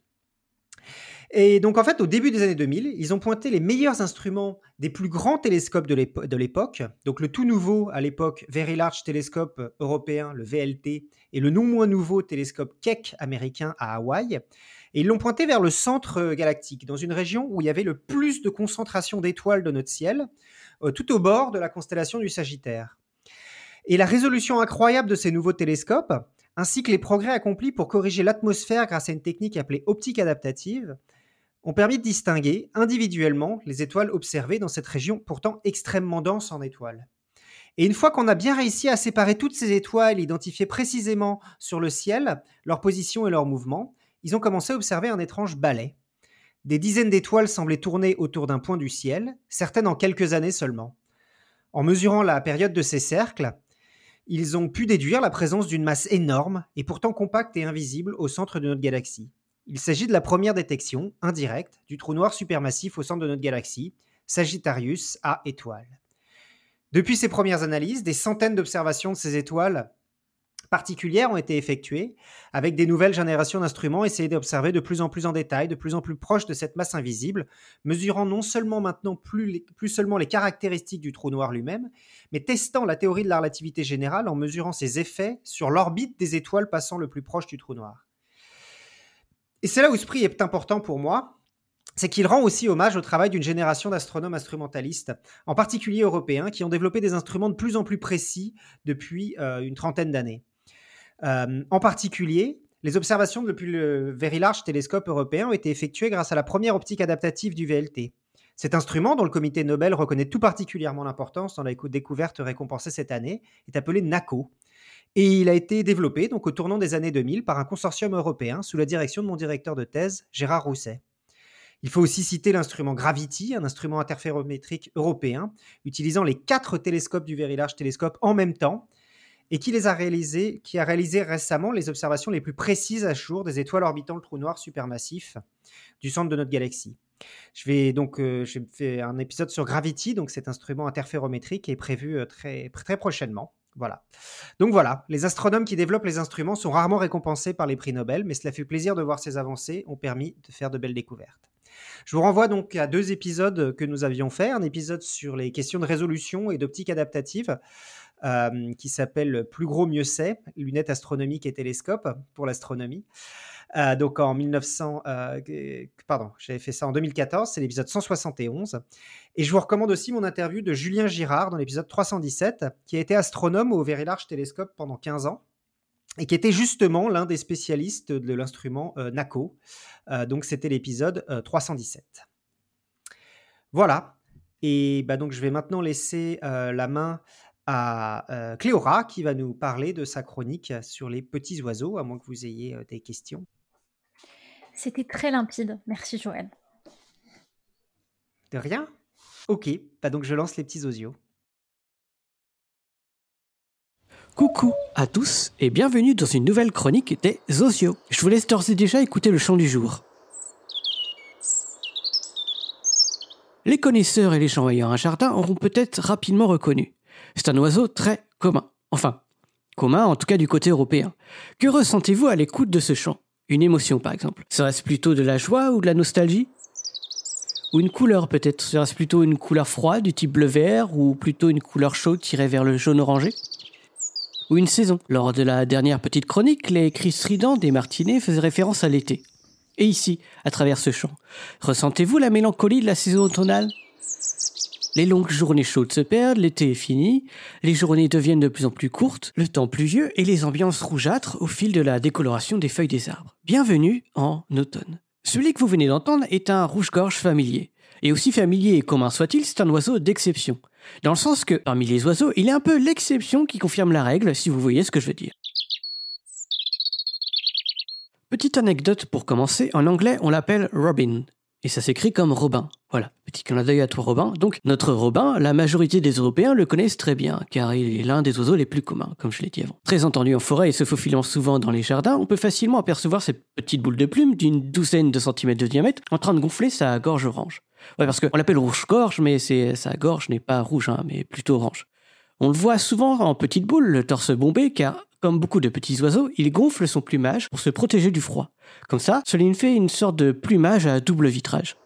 A: Et donc en fait, au début des années 2000, ils ont pointé les meilleurs instruments des plus grands télescopes de l'époque, donc le tout nouveau à l'époque Very Large Telescope européen, le VLT, et le non moins nouveau télescope Keck américain à Hawaï. Et ils l'ont pointé vers le centre euh, galactique, dans une région où il y avait le plus de concentration d'étoiles de notre ciel, tout au bord de la constellation du Sagittaire. Et la résolution incroyable de ces nouveaux télescopes, ainsi que les progrès accomplis pour corriger l'atmosphère grâce à une technique appelée optique adaptative, ont permis de distinguer individuellement les étoiles observées dans cette région pourtant extrêmement dense en étoiles. Et une fois qu'on a bien réussi à séparer toutes ces étoiles, identifier précisément sur le ciel leur position et leur mouvement, ils ont commencé à observer un étrange balai. Des dizaines d'étoiles semblaient tourner autour d'un point du ciel, certaines en quelques années seulement. En mesurant la période de ces cercles, ils ont pu déduire la présence d'une masse énorme et pourtant compacte et invisible au centre de notre galaxie. Il s'agit de la première détection, indirecte, du trou noir supermassif au centre de notre galaxie, Sagittarius A étoile. Depuis ces premières analyses, des centaines d'observations de ces étoiles particulières ont été effectuées, avec des nouvelles générations d'instruments essayés d'observer de plus en plus en détail, de plus en plus proche de cette masse invisible, mesurant non seulement maintenant plus, plus seulement les caractéristiques du trou noir lui-même, mais testant la théorie de la relativité générale en mesurant ses effets sur l'orbite des étoiles passant le plus proche du trou noir. Et c'est là où ce prix est important pour moi, c'est qu'il rend aussi hommage au travail d'une génération d'astronomes instrumentalistes, en particulier européens, qui ont développé des instruments de plus en plus précis depuis euh, une trentaine d'années. Euh, en particulier, les observations depuis le Very Large Télescope européen ont été effectuées grâce à la première optique adaptative du VLT. Cet instrument, dont le comité Nobel reconnaît tout particulièrement l'importance dans la découverte récompensée cette année, est appelé NACO. Et il a été développé donc au tournant des années 2000 par un consortium européen sous la direction de mon directeur de thèse, Gérard Rousset. Il faut aussi citer l'instrument Gravity, un instrument interférométrique européen, utilisant les quatre télescopes du Very Large Telescope en même temps, et qui, les a, réalisé, qui a réalisé récemment les observations les plus précises à jour des étoiles orbitant le trou noir supermassif du centre de notre galaxie. Je vais donc euh, fait un épisode sur Gravity, donc cet instrument interférométrique est prévu euh, très, très prochainement. Voilà. Donc voilà, les astronomes qui développent les instruments sont rarement récompensés par les prix Nobel, mais cela fait plaisir de voir ces avancées ont permis de faire de belles découvertes. Je vous renvoie donc à deux épisodes que nous avions fait, un épisode sur les questions de résolution et d'optique adaptative, qui s'appelle Plus gros, mieux c'est, lunettes astronomiques et télescopes pour l'astronomie. Euh, donc en 1900, euh, pardon, j'avais fait ça en 2014, c'est l'épisode 171. Et je vous recommande aussi mon interview de Julien Girard dans l'épisode 317, qui a été astronome au Very Large Telescope pendant 15 ans et qui était justement l'un des spécialistes de l'instrument NACO. donc c'était l'épisode 317. Voilà. Et bah, donc je vais maintenant laisser la main à Cléora qui va nous parler de sa chronique sur les petits oiseaux, à moins que vous ayez des questions.
D: C'était très limpide. Merci Joël.
A: De rien? Ok, bah donc je lance les petits osios.
E: Coucou à tous et bienvenue dans une nouvelle chronique des osios. Je vous laisse d'ores et déjà écouter le chant du jour. Les connaisseurs et les gens ayant un jardin auront peut-être rapidement reconnu. C'est un oiseau très commun. Enfin, commun en tout cas du côté européen. Que ressentez-vous à l'écoute de ce chant? Une émotion, par exemple. Serait-ce plutôt de la joie ou de la nostalgie? Ou une couleur, peut-être? Serait-ce plutôt une couleur froide, du type bleu-vert, ou plutôt une couleur chaude tirée vers le jaune-orangé Ou une saison? Lors de la dernière petite chronique, les cris stridents des martinets faisaient référence à l'été. Et ici, à travers ce chant, ressentez-vous la mélancolie de la saison automnale? Les longues journées chaudes se perdent, l'été est fini, les journées deviennent de plus en plus courtes, le temps pluvieux et les ambiances rougeâtres au fil de la décoloration des feuilles des arbres. Bienvenue en automne. Celui que vous venez d'entendre est un rouge-gorge familier. Et aussi familier et commun soit-il, c'est un oiseau d'exception. Dans le sens que, parmi les oiseaux, il est un peu l'exception qui confirme la règle, si vous voyez ce que je veux dire. Petite anecdote pour commencer, en anglais on l'appelle Robin, et ça s'écrit comme Robin. Voilà, petit clin d'œil à toi Robin. Donc notre Robin, la majorité des Européens le connaissent très bien, car il est l'un des oiseaux les plus communs, comme je l'ai dit avant. Très entendu en forêt et se faufilant souvent dans les jardins, on peut facilement apercevoir cette petite boule de plume d'une douzaine de centimètres de diamètre en train de gonfler sa gorge orange. Ouais, parce qu'on l'appelle rouge-gorge, mais sa gorge n'est pas rouge, hein, mais plutôt orange. On le voit souvent en petite boule, le torse bombé, car comme beaucoup de petits oiseaux, il gonfle son plumage pour se protéger du froid. Comme ça, cela lui fait une sorte de plumage à double vitrage.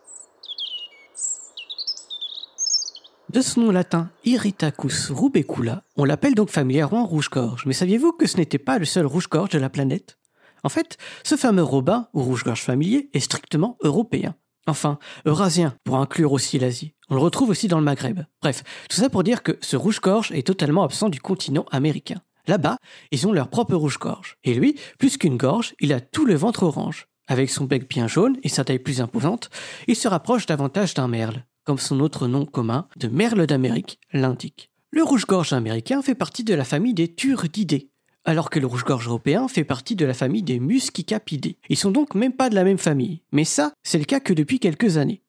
E: De son nom latin Irritacus rubecula, on l'appelle donc familièrement rouge-gorge. Mais saviez-vous que ce n'était pas le seul rouge-gorge de la planète? En fait, ce fameux robin, ou rouge-gorge familier, est strictement européen. Enfin, eurasien, pour inclure aussi l'Asie. On le retrouve aussi dans le Maghreb. Bref, tout ça pour dire que ce rouge-gorge est totalement absent du continent américain. Là-bas, ils ont leur propre rouge-gorge. Et lui, plus qu'une gorge, il a tout le ventre orange. Avec son bec bien jaune et sa taille plus imposante, il se rapproche davantage d'un merle comme son autre nom commun, de merle d'Amérique, l'indique. Le rouge-gorge américain fait partie de la famille des turdidés, alors que le rouge-gorge européen fait partie de la famille des muscicapidés. Ils sont donc même pas de la même famille, mais ça, c'est le cas que depuis quelques années.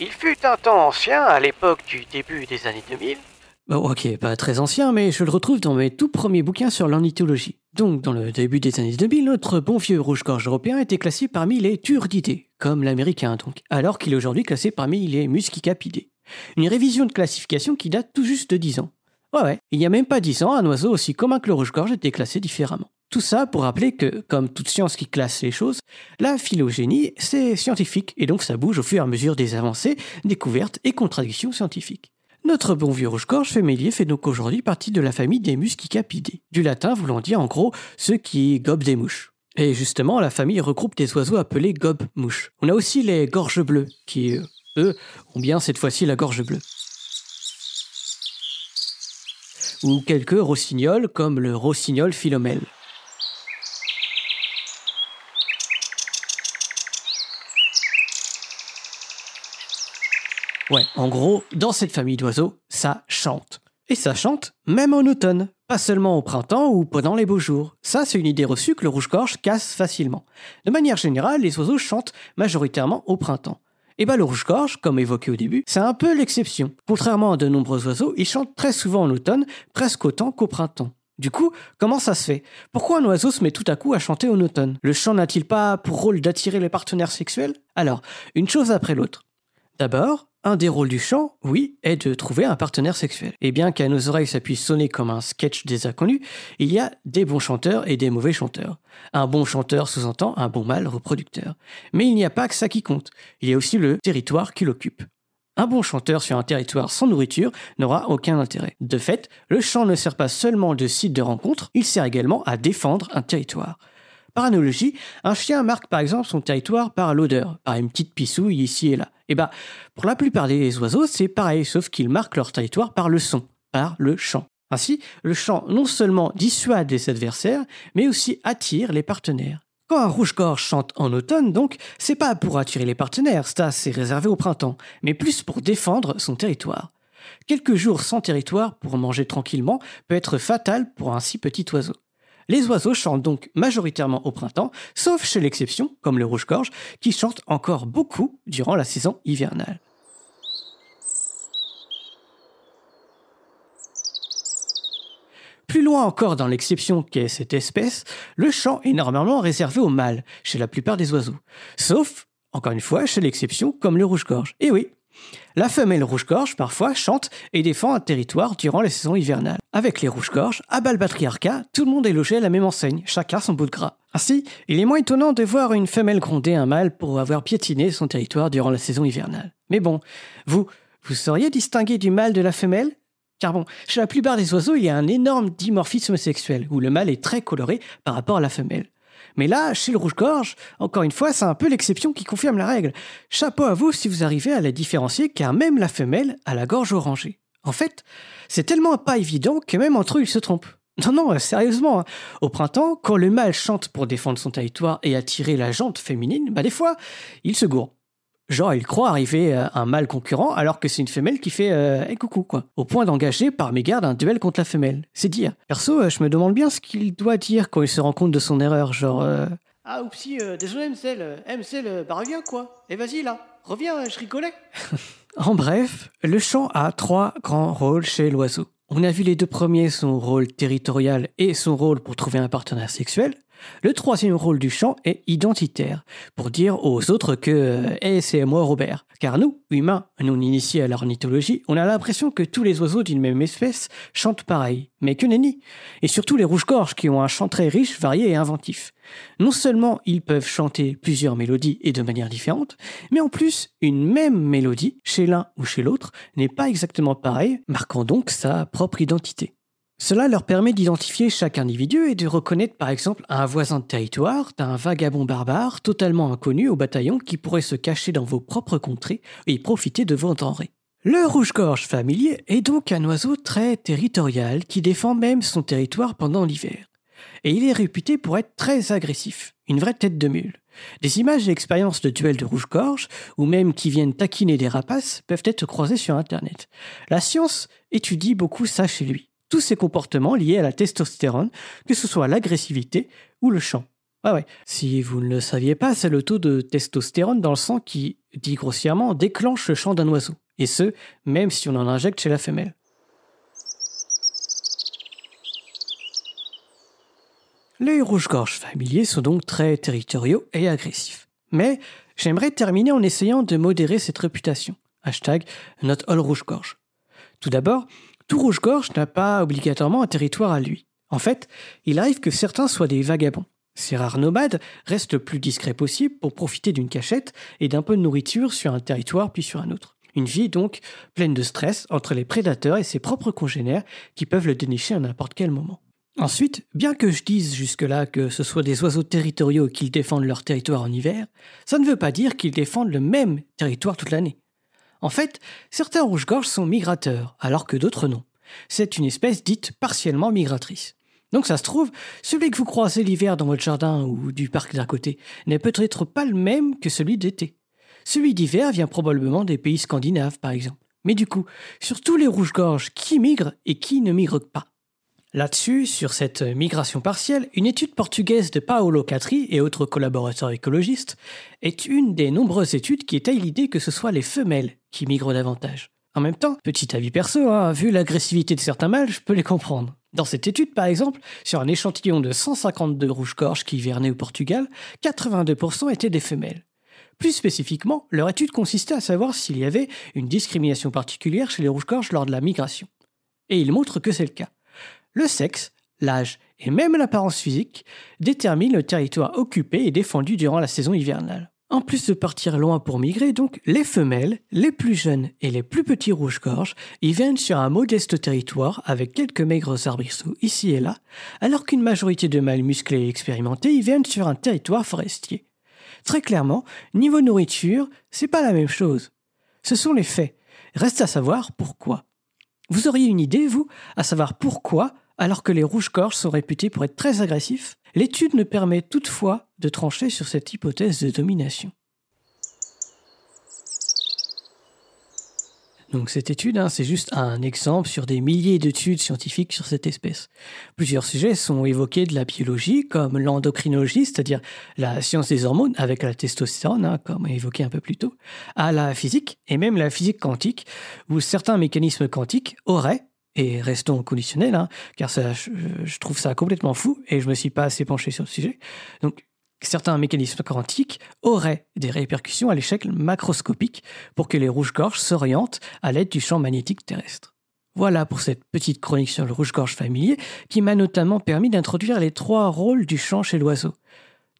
G: Il fut un temps ancien, à l'époque du début des années 2000,
E: ok, pas très ancien, mais je le retrouve dans mes tout premiers bouquins sur l'ornithologie. Donc, dans le début des années 2000, notre bon vieux rouge-gorge européen était classé parmi les turdidés, comme l'américain donc, alors qu'il est aujourd'hui classé parmi les muscicapidés. Une révision de classification qui date tout juste de 10 ans. Ouais, ouais, il n'y a même pas 10 ans, un oiseau aussi commun que le rouge-gorge était classé différemment. Tout ça pour rappeler que, comme toute science qui classe les choses, la phylogénie, c'est scientifique, et donc ça bouge au fur et à mesure des avancées, découvertes et contradictions scientifiques. Notre bon vieux rouge-gorge fémélier fait donc aujourd'hui partie de la famille des muscicapidés, du latin voulant dire en gros ceux qui gobent des mouches. Et justement, la famille regroupe des oiseaux appelés gobe-mouches. On a aussi les gorges bleues, qui, euh, eux, ont bien cette fois-ci la gorge bleue. Ou quelques rossignols, comme le rossignol philomèle. Ouais, en gros, dans cette famille d'oiseaux, ça chante. Et ça chante même en automne, pas seulement au printemps ou pendant les beaux jours. Ça, c'est une idée reçue que le rouge-gorge casse facilement. De manière générale, les oiseaux chantent majoritairement au printemps. Et bah le rouge-gorge, comme évoqué au début, c'est un peu l'exception. Contrairement à de nombreux oiseaux, il chante très souvent en automne, presque autant qu'au printemps. Du coup, comment ça se fait? Pourquoi un oiseau se met tout à coup à chanter en automne? Le chant n'a-t-il pas pour rôle d'attirer les partenaires sexuels? Alors, une chose après l'autre. D'abord, un des rôles du chant, oui, est de trouver un partenaire sexuel. Et bien qu'à nos oreilles ça puisse sonner comme un sketch des inconnus, il y a des bons chanteurs et des mauvais chanteurs. Un bon chanteur sous-entend un bon mâle reproducteur. Mais il n'y a pas que ça qui compte, il y a aussi le territoire qu'il occupe. Un bon chanteur sur un territoire sans nourriture n'aura aucun intérêt. De fait, le chant ne sert pas seulement de site de rencontre, il sert également à défendre un territoire. Par analogie, un chien marque par exemple son territoire par l'odeur, par une petite pissouille ici et là. Et bah, pour la plupart des oiseaux, c'est pareil, sauf qu'ils marquent leur territoire par le son, par le chant. Ainsi, le chant non seulement dissuade les adversaires, mais aussi attire les partenaires. Quand un rouge-gorge chante en automne, donc, c'est pas pour attirer les partenaires, ça c'est réservé au printemps, mais plus pour défendre son territoire. Quelques jours sans territoire pour manger tranquillement peut être fatal pour un si petit oiseau. Les oiseaux chantent donc majoritairement au printemps, sauf chez l'exception, comme le rouge-gorge, qui chante encore beaucoup durant la saison hivernale. Plus loin encore dans l'exception qu'est cette espèce, le chant est normalement réservé aux mâles, chez la plupart des oiseaux. Sauf, encore une fois, chez l'exception comme le rouge-gorge. Et oui, la femelle rouge-gorge, parfois, chante et défend un territoire durant les saisons hivernales. Avec les rouges-gorges, à Balbatriarca, tout le monde est logé à la même enseigne, chacun son bout de gras. Ainsi, il est moins étonnant de voir une femelle gronder un mâle pour avoir piétiné son territoire durant la saison hivernale. Mais bon, vous, vous sauriez distinguer du mâle de la femelle? Car bon, chez la plupart des oiseaux, il y a un énorme dimorphisme sexuel, où le mâle est très coloré par rapport à la femelle. Mais là, chez le rouge-gorge, encore une fois, c'est un peu l'exception qui confirme la règle. Chapeau à vous si vous arrivez à la différencier, car même la femelle a la gorge orangée. En fait, c'est tellement pas évident que même entre eux, ils se trompent. Non, non, sérieusement. hein. Au printemps, quand le mâle chante pour défendre son territoire et attirer la jante féminine, bah des fois, il se gourre. Genre, il croit arriver à un mâle concurrent alors que c'est une femelle qui fait euh, hey, coucou quoi. Au point d'engager par mégarde un duel contre la femelle. C'est dire. Perso, euh, je me demande bien ce qu'il doit dire quand il se rend compte de son erreur. Genre, euh, ah oupsie, euh, désolé MCL, euh, MCL, euh, bah reviens quoi. Et vas-y là, reviens, euh, je rigolais. *laughs* en bref, le chant a trois grands rôles chez l'oiseau. On a vu les deux premiers, son rôle territorial et son rôle pour trouver un partenaire sexuel. Le troisième rôle du chant est identitaire, pour dire aux autres que euh, Eh, c'est moi Robert. Car nous, humains, non initiés à l'ornithologie, on a l'impression que tous les oiseaux d'une même espèce chantent pareil. Mais que nenni Et surtout les rouges-gorges qui ont un chant très riche, varié et inventif. Non seulement ils peuvent chanter plusieurs mélodies et de manière différente, mais en plus, une même mélodie, chez l'un ou chez l'autre, n'est pas exactement pareille, marquant donc sa propre identité. Cela leur permet d'identifier chaque individu et de reconnaître par exemple un voisin de territoire d'un vagabond barbare totalement inconnu au bataillon qui pourrait se cacher dans vos propres contrées et profiter de vos denrées. Le rouge-gorge familier est donc un oiseau très territorial qui défend même son territoire pendant l'hiver. Et il est réputé pour être très agressif, une vraie tête de mule. Des images et expériences de duels de rouge-gorge, ou même qui viennent taquiner des rapaces, peuvent être croisées sur Internet. La science étudie beaucoup ça chez lui tous ces comportements liés à la testostérone, que ce soit l'agressivité ou le chant. Ah ouais, si vous ne le saviez pas, c'est le taux de testostérone dans le sang qui, dit grossièrement, déclenche le chant d'un oiseau. Et ce, même si on en injecte chez la femelle. Les rouges-gorges familiers sont donc très territoriaux et agressifs. Mais j'aimerais terminer en essayant de modérer cette réputation. Hashtag not all rouge-gorge. Tout d'abord, tout rouge-gorge n'a pas obligatoirement un territoire à lui. En fait, il arrive que certains soient des vagabonds. Ces rares nomades restent le plus discrets possible pour profiter d'une cachette et d'un peu de nourriture sur un territoire puis sur un autre. Une vie donc pleine de stress entre les prédateurs et ses propres congénères qui peuvent le dénicher à n'importe quel moment. Ensuite, bien que je dise jusque-là que ce soit des oiseaux territoriaux qu'ils défendent leur territoire en hiver, ça ne veut pas dire qu'ils défendent le même territoire toute l'année. En fait, certains rouges-gorges sont migrateurs, alors que d'autres non. C'est une espèce dite partiellement migratrice. Donc ça se trouve, celui que vous croisez l'hiver dans votre jardin ou du parc d'à côté n'est peut-être pas le même que celui d'été. Celui d'hiver vient probablement des pays scandinaves, par exemple. Mais du coup, sur tous les rouges-gorges, qui migrent et qui ne migrent pas Là-dessus, sur cette migration partielle, une étude portugaise de Paolo Catri et autres collaborateurs écologistes est une des nombreuses études qui étayent l'idée que ce soit les femelles qui migrent davantage. En même temps, petit avis perso, hein, vu l'agressivité de certains mâles, je peux les comprendre. Dans cette étude, par exemple, sur un échantillon de 152 rouges-gorges qui hivernaient au Portugal, 82% étaient des femelles. Plus spécifiquement, leur étude consistait à savoir s'il y avait une discrimination particulière chez les rouges-gorges lors de la migration. Et il montre que c'est le cas. Le sexe, l'âge et même l'apparence physique déterminent le territoire occupé et défendu durant la saison hivernale. En plus de partir loin pour migrer, donc, les femelles, les plus jeunes et les plus petits rouges-gorges, ils viennent sur un modeste territoire avec quelques maigres arbrisseaux ici et là, alors qu'une majorité de mâles musclés et expérimentés, ils viennent sur un territoire forestier. Très clairement, niveau nourriture, c'est pas la même chose. Ce sont les faits. Reste à savoir pourquoi. Vous auriez une idée, vous, à savoir pourquoi, alors que les rouges-gorges sont réputés pour être très agressifs L'étude ne permet toutefois de trancher sur cette hypothèse de domination. Donc cette étude, hein, c'est juste un exemple sur des milliers d'études scientifiques sur cette espèce. Plusieurs sujets sont évoqués de la biologie, comme l'endocrinologie, c'est-à-dire la science des hormones avec la testostérone, hein, comme évoqué un peu plus tôt, à la physique et même la physique quantique, où certains mécanismes quantiques auraient, et restons conditionnels, hein, car je, trouve ça complètement fou et je me suis pas assez penché sur le sujet. Donc, certains mécanismes quantiques auraient des répercussions à l'échelle macroscopique pour que les rouges-gorges s'orientent à l'aide du champ magnétique terrestre. Voilà pour cette petite chronique sur le rouge-gorge familier qui m'a notamment permis d'introduire les trois rôles du chant chez l'oiseau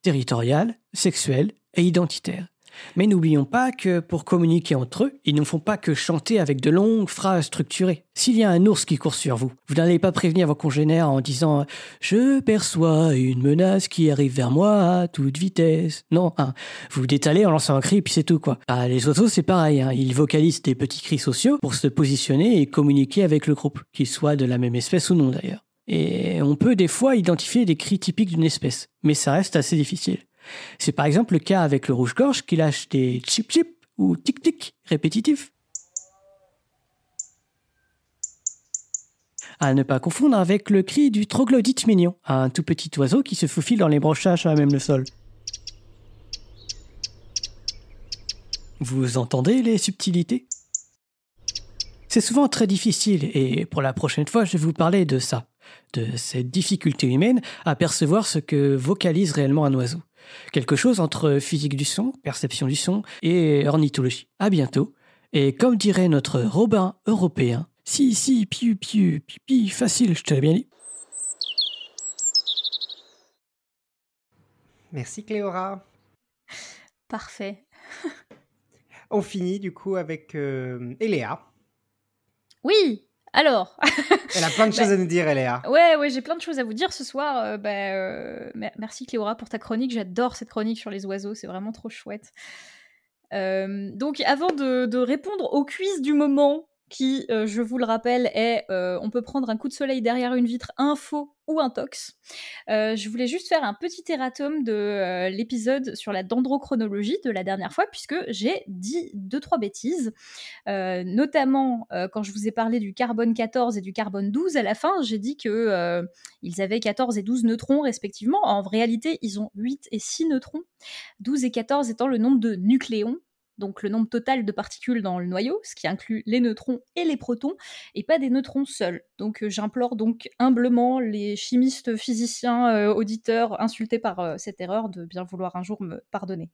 E: territorial, sexuel et identitaire. Mais n'oublions pas que pour communiquer entre eux, ils ne font pas que chanter avec de longues phrases structurées. S'il y a un ours qui court sur vous, vous n'allez pas prévenir vos congénères en disant Je perçois une menace qui arrive vers moi à toute vitesse. Non, hein, vous détalez en lançant un cri puis c'est tout quoi. Ah, les oiseaux c'est pareil, hein, ils vocalisent des petits cris sociaux pour se positionner et communiquer avec le groupe, qu'ils soient de la même espèce ou non d'ailleurs. Et on peut des fois identifier des cris typiques d'une espèce, mais ça reste assez difficile. C'est par exemple le cas avec le rouge-gorge qui lâche des chip-chip ou tic-tic répétitifs. À ne pas confondre avec le cri du troglodyte mignon, un tout petit oiseau qui se faufile dans les brochages à même le sol. Vous entendez les subtilités? C'est souvent très difficile et pour la prochaine fois je vais vous parler de ça, de cette difficulté humaine à percevoir ce que vocalise réellement un oiseau. Quelque chose entre physique du son, perception du son et ornithologie. À bientôt. Et comme dirait notre Robin européen, si, si, piu, piu, pipi, facile, je te l'ai bien dit.
A: Merci Cléora.
D: Parfait. *laughs*
A: On finit du coup avec euh, Eléa.
D: Oui, alors. *laughs*
A: Elle a plein de choses
D: Bah,
A: à nous dire, Eléa.
D: Ouais, ouais, j'ai plein de choses à vous dire ce soir. Euh, bah, euh, mer- merci Cléora pour ta chronique. J'adore cette chronique sur les oiseaux, c'est vraiment trop chouette. Euh, donc, avant de, de répondre au quiz du moment, qui, euh, je vous le rappelle, est euh, on peut prendre un coup de soleil derrière une vitre, faux ou un tox. Euh, je voulais juste faire un petit erratum de euh, l'épisode sur la dendrochronologie de la dernière fois, puisque j'ai dit deux, trois bêtises. Notamment, quand je vous ai parlé du carbone 14 et du carbone 12, à la fin, j'ai dit que ils avaient 14 et 12 neutrons respectivement. En réalité, ils ont 8 et 6 neutrons, 12 et 14 étant le nombre de nucléons donc le nombre total de particules dans le noyau, ce qui inclut les neutrons et les protons, et pas des neutrons seuls. Donc euh, j'implore donc humblement les chimistes, physiciens, euh, auditeurs insultés par euh, cette erreur de bien vouloir un jour me pardonner.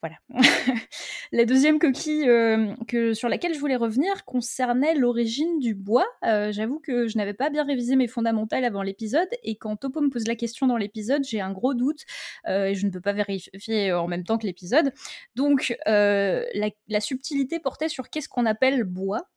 D: Voilà. *laughs* La deuxième coquille euh, sur laquelle je voulais revenir concernait l'origine du bois. Euh, J'avoue que je n'avais pas bien révisé mes fondamentales avant l'épisode, et quand Topo me pose la question dans l'épisode, j'ai un gros doute, euh, et je ne peux pas vérifier en même temps que l'épisode. Donc la, subtilité portait sur qu'est-ce qu'on appelle bois,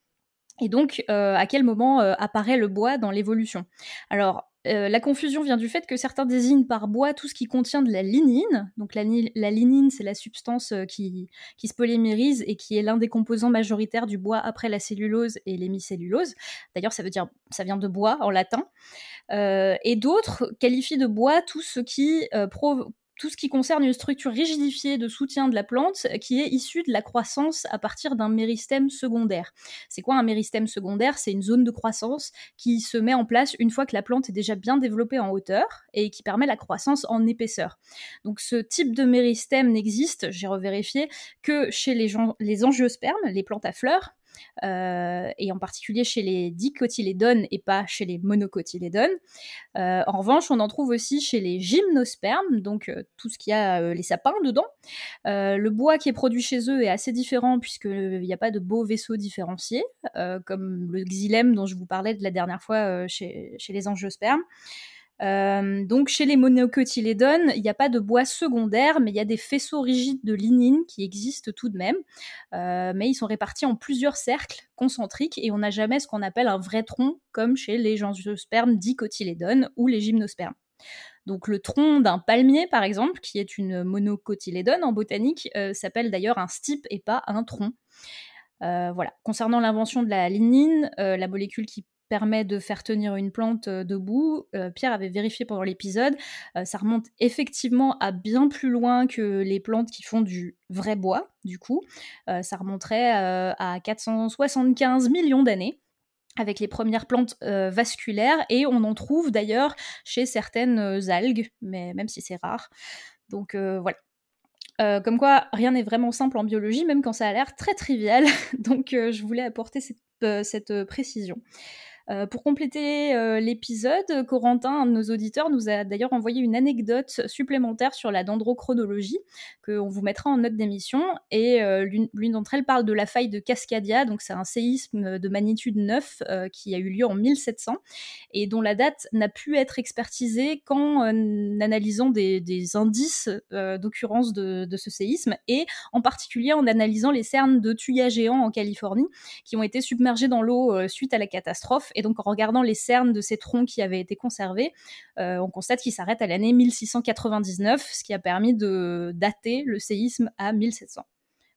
D: et donc à quel moment apparaît le bois dans l'évolution. Alors euh, la confusion vient du fait que certains désignent par bois tout ce qui contient de la lignine. Donc la, la lignine, c'est la substance euh, qui, se polymérise et qui est l'un des composants majoritaires du bois après la cellulose et l'hémicellulose. D'ailleurs, ça veut dire, ça vient de bois en latin. Euh, et d'autres qualifient de bois tout ce qui euh, tout ce qui concerne une structure rigidifiée de soutien de la plante euh, qui est issue de la croissance à partir d'un méristème secondaire. C'est quoi un méristème secondaire? C'est une zone de croissance qui se met en place une fois que la plante est déjà bien développée en hauteur et qui permet la croissance en épaisseur. Donc ce type de méristème n'existe, j'ai revérifié, que chez les, les angiospermes, les plantes à fleurs, et en particulier chez les dicotylédones et pas chez les monocotylédones. Euh, en revanche, on en trouve aussi chez les gymnospermes, donc euh, tout ce qui a euh, les sapins dedans. Euh, le bois qui est produit chez eux est assez différent puisqu'il n'y a pas de beaux vaisseaux différenciés, euh, comme le xylème dont je vous parlais de la dernière fois euh, chez les angiospermes. Euh, donc chez les monocotylédones, il n'y a pas de bois secondaire, mais il y a des faisceaux rigides de lignine qui existent tout de même. Euh, mais ils sont répartis en plusieurs cercles concentriques et on n'a jamais ce qu'on appelle un vrai tronc, comme chez les angiospermes dicotylédones ou les gymnospermes. Donc le tronc d'un palmier, par exemple, qui est une monocotylédone en botanique, euh, s'appelle d'ailleurs un stipe et pas un tronc. voilà. Concernant l'invention de la lignine, la molécule qui permet de faire tenir une plante euh, debout. Euh, Pierre avait vérifié pendant l'épisode, euh, ça remonte effectivement à bien plus loin que les plantes qui font du vrai bois, du coup. ça remonterait à 475 millions d'années avec les premières plantes vasculaires et on en trouve d'ailleurs chez certaines algues, mais même si c'est rare. Donc voilà. comme quoi, rien n'est vraiment simple en biologie, même quand ça a l'air très trivial. *laughs* Donc, je voulais apporter cette précision. Euh, pour compléter euh, l'épisode, Corentin, un de nos auditeurs, nous a d'ailleurs envoyé une anecdote supplémentaire sur la dendrochronologie qu'on vous mettra en note d'émission. Et euh, l'une d'entre elles parle de la faille de Cascadia, donc c'est un séisme de magnitude 9 qui a eu lieu en 1700 et dont la date n'a pu être expertisée qu'en analysant des, indices d'occurrence de, ce séisme et en particulier en analysant les cernes de tuyas géants en Californie qui ont été submergés dans l'eau suite à la catastrophe et donc, en regardant les cernes de ces troncs qui avaient été conservés, euh, on constate qu'ils s'arrêtent à l'année 1699, ce qui a permis de dater le séisme à 1700.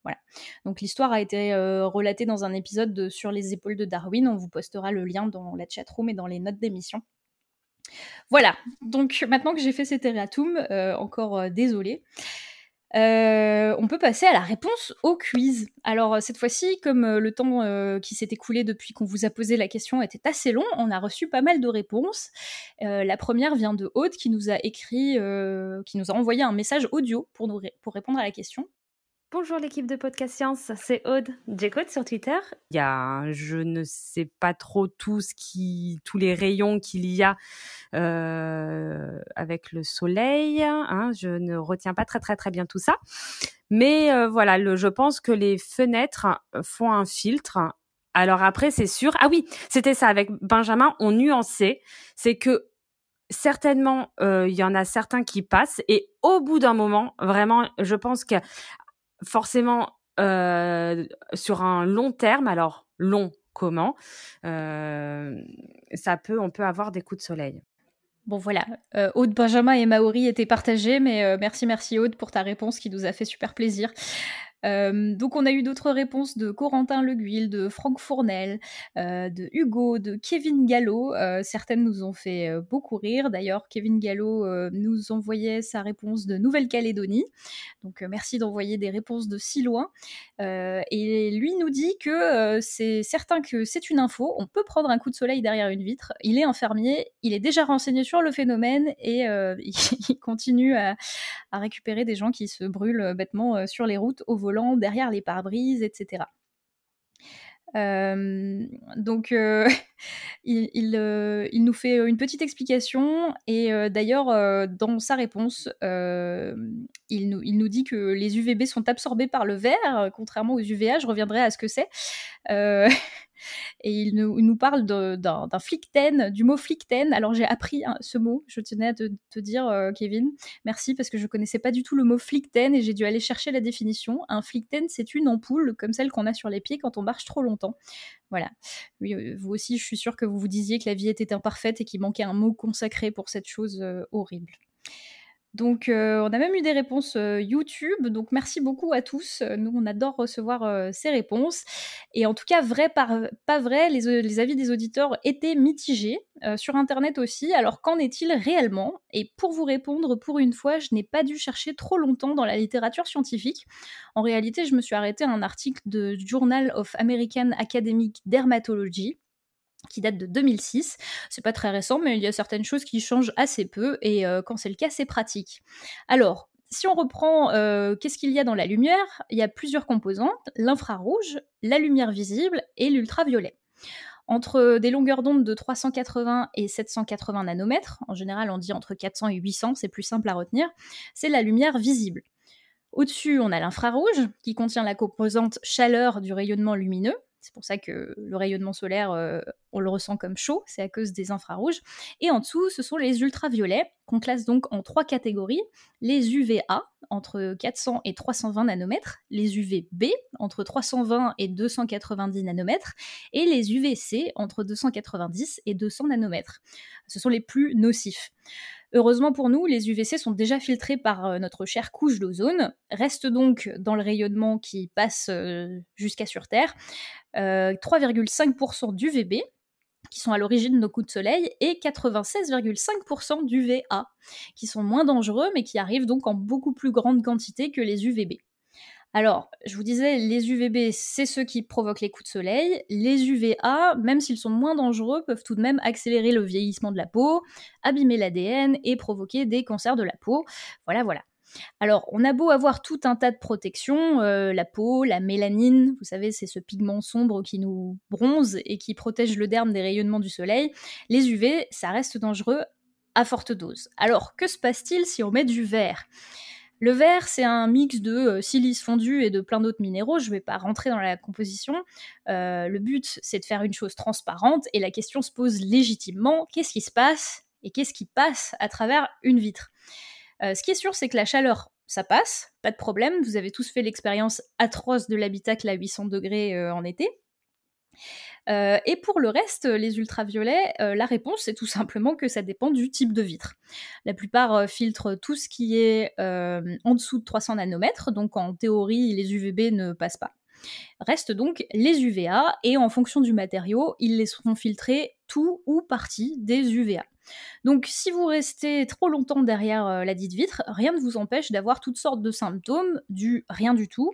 D: Voilà. Donc l'histoire a été euh, relatée dans un épisode sur les épaules de Darwin. On vous postera le lien dans la chatroom et dans les notes d'émission. Voilà. Donc maintenant que j'ai fait cet erratum, euh, encore désolé. Euh, on peut passer à la réponse au quiz. Alors euh, cette fois-ci, comme euh, le temps qui s'est écoulé depuis qu'on vous a posé la question était assez long, on a reçu pas mal de réponses. la première vient de Aude qui nous a écrit, qui nous a envoyé un message audio pour, pour répondre à la question.
H: Bonjour l'équipe de Podcast Science, c'est Aude Jcode sur Twitter. Il y a, je ne sais pas trop tout ce qui, tous les rayons qu'il y a euh, avec le soleil. Hein, je ne retiens pas très très très bien tout ça, mais euh, voilà, je pense que les fenêtres font un filtre. Alors après, c'est sûr. Ah oui, c'était ça avec Benjamin. On nuançait, c'est que certainement euh, il y en a certains qui passent et au bout d'un moment vraiment je pense que forcément euh, sur un long terme, alors long comment, euh, ça peut, on peut avoir des coups de soleil.
D: Bon voilà, euh, Aude, Benjamin et Maori étaient partagés, mais merci, merci Aude pour ta réponse qui nous a fait super plaisir. Euh, donc on a eu d'autres réponses de Corentin Leguil, de Franck Fournel, euh, de Hugo, de Kevin Gallo. Euh, certaines nous ont fait beaucoup rire. D'ailleurs, Kevin Gallo nous envoyait sa réponse de Nouvelle-Calédonie. Donc merci d'envoyer des réponses de si loin. et lui nous dit que c'est certain que c'est une info. On peut prendre un coup de soleil derrière une vitre. Il est infirmier, il est déjà renseigné sur le phénomène et *laughs* il continue à, à, récupérer des gens qui se brûlent bêtement sur les routes au volant derrière les pare-brises, etc. Euh, donc, euh, *laughs* il, euh, il, nous fait une petite explication et d'ailleurs, dans sa réponse, il nous, dit que les UVB sont absorbés par le verre, contrairement aux UVA. Je reviendrai à ce que c'est. *laughs* et il nous, parle d'un flicten, du mot flicten. Alors j'ai appris hein, ce mot, je tenais à te, dire, euh, Kevin, merci parce que je connaissais pas du tout le mot flicten et j'ai dû aller chercher la définition. Un flicten, c'est une ampoule comme celle qu'on a sur les pieds quand on marche trop longtemps. Voilà. Euh, vous aussi, je suis sûre que vous vous disiez que la vie était imparfaite et qu'il manquait un mot consacré pour cette chose euh, horrible. Donc, euh, on a même eu des réponses euh, YouTube. Donc, merci beaucoup à tous. Nous, on adore recevoir ces réponses. Et en tout cas, vrai pas vrai, les, les avis des auditeurs étaient mitigés. sur Internet aussi. Alors, qu'en est-il réellement? Et pour vous répondre, pour une fois, je n'ai pas dû chercher trop longtemps dans la littérature scientifique. En réalité, je me suis arrêtée à un article de Journal of American Academic Dermatology qui date de 2006. C'est pas très récent, mais il y a certaines choses qui changent assez peu, et euh, quand c'est le cas, c'est pratique. Alors, si on reprend, euh, qu'est-ce qu'il y a dans la lumière? Il y a plusieurs composantes, l'infrarouge, la lumière visible et l'ultraviolet. Entre des longueurs d'onde de 380 et 780 nanomètres, en général on dit entre 400 et 800, c'est plus simple à retenir, c'est la lumière visible. Au-dessus, on a l'infrarouge, qui contient la composante chaleur du rayonnement lumineux, C'est pour ça que le rayonnement solaire, euh, on le ressent comme chaud, c'est à cause des infrarouges. Et en dessous, ce sont les ultraviolets, qu'on classe donc en trois catégories. Les UVA, entre 400 et 320 nanomètres, les UVB, entre 320 et 290 nanomètres, et les UVC, entre 290 et 200 nanomètres. Ce sont les plus nocifs. Heureusement pour nous, les UVC sont déjà filtrés par euh, notre chère couche d'ozone, restent donc dans le rayonnement qui passe euh, jusqu'à sur Terre, 3,5% d'UVB, qui sont à l'origine de nos coups de soleil, et 96,5% d'UVA, qui sont moins dangereux, mais qui arrivent donc en beaucoup plus grande quantité que les UVB. Alors, je vous disais, les UVB, c'est ceux qui provoquent les coups de soleil. Les UVA, même s'ils sont moins dangereux, peuvent tout de même accélérer le vieillissement de la peau, abîmer l'ADN et provoquer des cancers de la peau. Voilà, voilà. Alors, on a beau avoir tout un tas de protections, euh, la peau, la mélanine, vous savez, c'est ce pigment sombre qui nous bronze et qui protège le derme des rayonnements du soleil. Les UV, ça reste dangereux à forte dose. Alors, que se passe-t-il si on met du verre le verre, c'est un mix de euh, silice fondu et de plein d'autres minéraux. Je ne vais pas rentrer dans la composition. Euh, le but, c'est de faire une chose transparente et la question se pose légitimement qu'est-ce qui se passe et qu'est-ce qui passe à travers une vitre? Euh, Ce qui est sûr, c'est que la chaleur, ça passe, pas de problème. Vous avez tous fait l'expérience atroce de l'habitacle à 800 degrés en été. Euh, et pour le reste, les ultraviolets, euh, la réponse c'est tout simplement que ça dépend du type de vitre. La plupart euh, filtrent tout ce qui est en dessous de 300 nanomètres, donc en théorie les UVB ne passent pas. Restent donc les UVA et en fonction du matériau, ils laisseront filtrer tout ou partie des UVA. Donc si vous restez trop longtemps derrière la dite vitre, rien ne vous empêche d'avoir toutes sortes de symptômes du rien du tout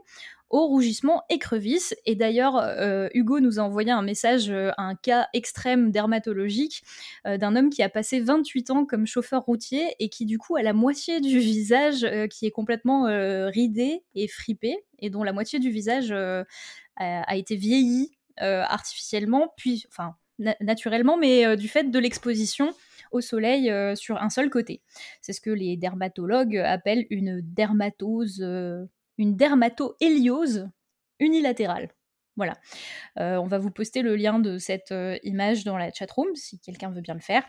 D: au rougissement écrevisse. Et d'ailleurs, euh, Hugo nous a envoyé un message, euh, un cas extrême dermatologique euh, d'un homme qui a passé 28 ans comme chauffeur routier et qui du coup a la moitié du *laughs* visage qui est complètement ridé et fripé et dont la moitié du visage a, été vieilli artificiellement, puis enfin naturellement, mais du fait de l'exposition au soleil sur un seul côté. C'est ce que les dermatologues appellent une dermatose une dermatohéliose unilatérale. Voilà. Euh, on va vous poster le lien de cette euh, image dans la chatroom si quelqu'un veut bien le faire.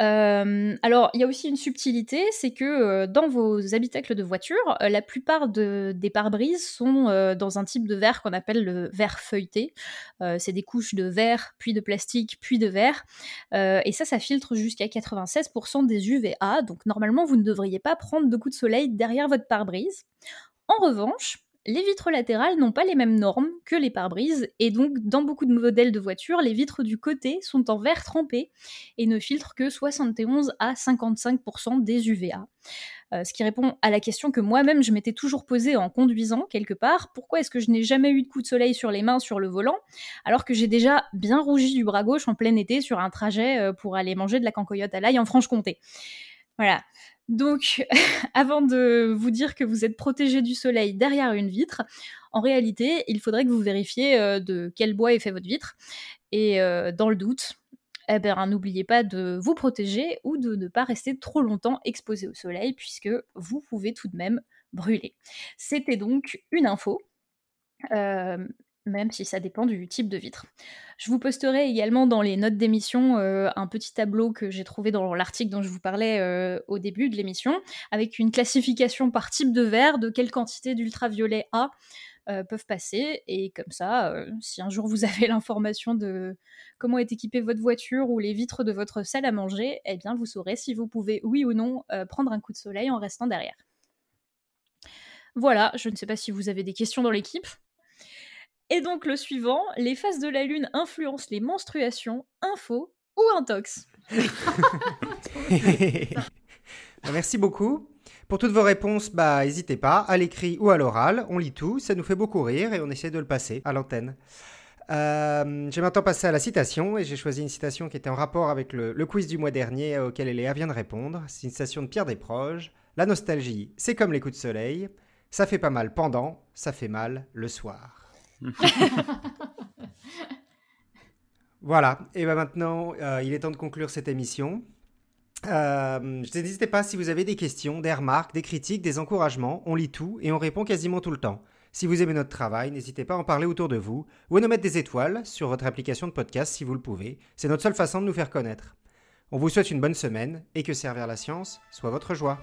D: Euh, alors, il y a aussi une subtilité, c'est que euh, dans vos habitacles de voiture, euh, la plupart des pare-brises sont dans un type de verre qu'on appelle le verre feuilleté. c'est des couches de verre, puis de plastique, puis de verre. et ça, ça filtre jusqu'à 96% des UVA. Donc, normalement, vous ne devriez pas prendre de coups de soleil derrière votre pare-brise. En revanche, les vitres latérales n'ont pas les mêmes normes que les pare-brises, et donc dans beaucoup de modèles de voitures, les vitres du côté sont en verre trempé et ne filtrent que 71 à 55% des UVA. Euh, ce qui répond à la question que moi-même je m'étais toujours posée en conduisant quelque part, pourquoi est-ce que je n'ai jamais eu de coup de soleil sur les mains sur le volant, alors que j'ai déjà bien rougi du bras gauche en plein été sur un trajet euh, pour aller manger de la cancoyote à l'ail en Franche-Comté? Voilà. Donc, *laughs* avant de vous dire que vous êtes protégé du soleil derrière une vitre, en réalité, il faudrait que vous vérifiez euh, de quel bois est fait votre vitre. Et euh, dans le doute, eh ben, n'oubliez pas de vous protéger ou de ne pas rester trop longtemps exposé au soleil, puisque vous pouvez tout de même brûler. C'était donc une info. Euh, même si ça dépend du type de vitre. Je vous posterai également dans les notes d'émission euh, un petit tableau que j'ai trouvé dans l'article dont je vous parlais euh, au début de l'émission, avec une classification par type de verre, de quelle quantité d'ultraviolet A euh, peuvent passer, et comme ça, si un jour vous *laughs* avez l'information de comment est équipée votre voiture ou les vitres de votre salle à manger, eh bien vous saurez si vous pouvez, oui ou non, prendre un coup de soleil en restant derrière. Voilà, je ne sais pas si vous avez des questions dans l'équipe. Et donc le suivant, les phases de la lune influencent les menstruations, info ou intox. *laughs*
A: Merci beaucoup. Pour toutes vos réponses, bah n'hésitez pas, à l'écrit ou à l'oral, on lit tout, ça nous fait beaucoup rire et on essaie de le passer à l'antenne. Euh, j'ai maintenant passé à la citation et j'ai choisi une citation qui était en rapport avec le, le quiz du mois dernier auquel Léa vient de répondre. C'est une citation de Pierre Desproges. La nostalgie, c'est comme les coups de soleil. Ça fait pas mal pendant, ça fait mal le soir. *laughs* voilà, et ben maintenant, euh, il est temps de conclure cette émission. Euh, N'hésitez pas si vous avez des questions, des remarques, des critiques, des encouragements, on lit tout et on répond quasiment tout le temps. Si vous aimez notre travail, n'hésitez pas à en parler autour de vous ou à nous mettre des étoiles sur votre application de podcast si vous le pouvez. C'est notre seule façon de nous faire connaître. On vous souhaite une bonne semaine et que servir la science soit votre joie.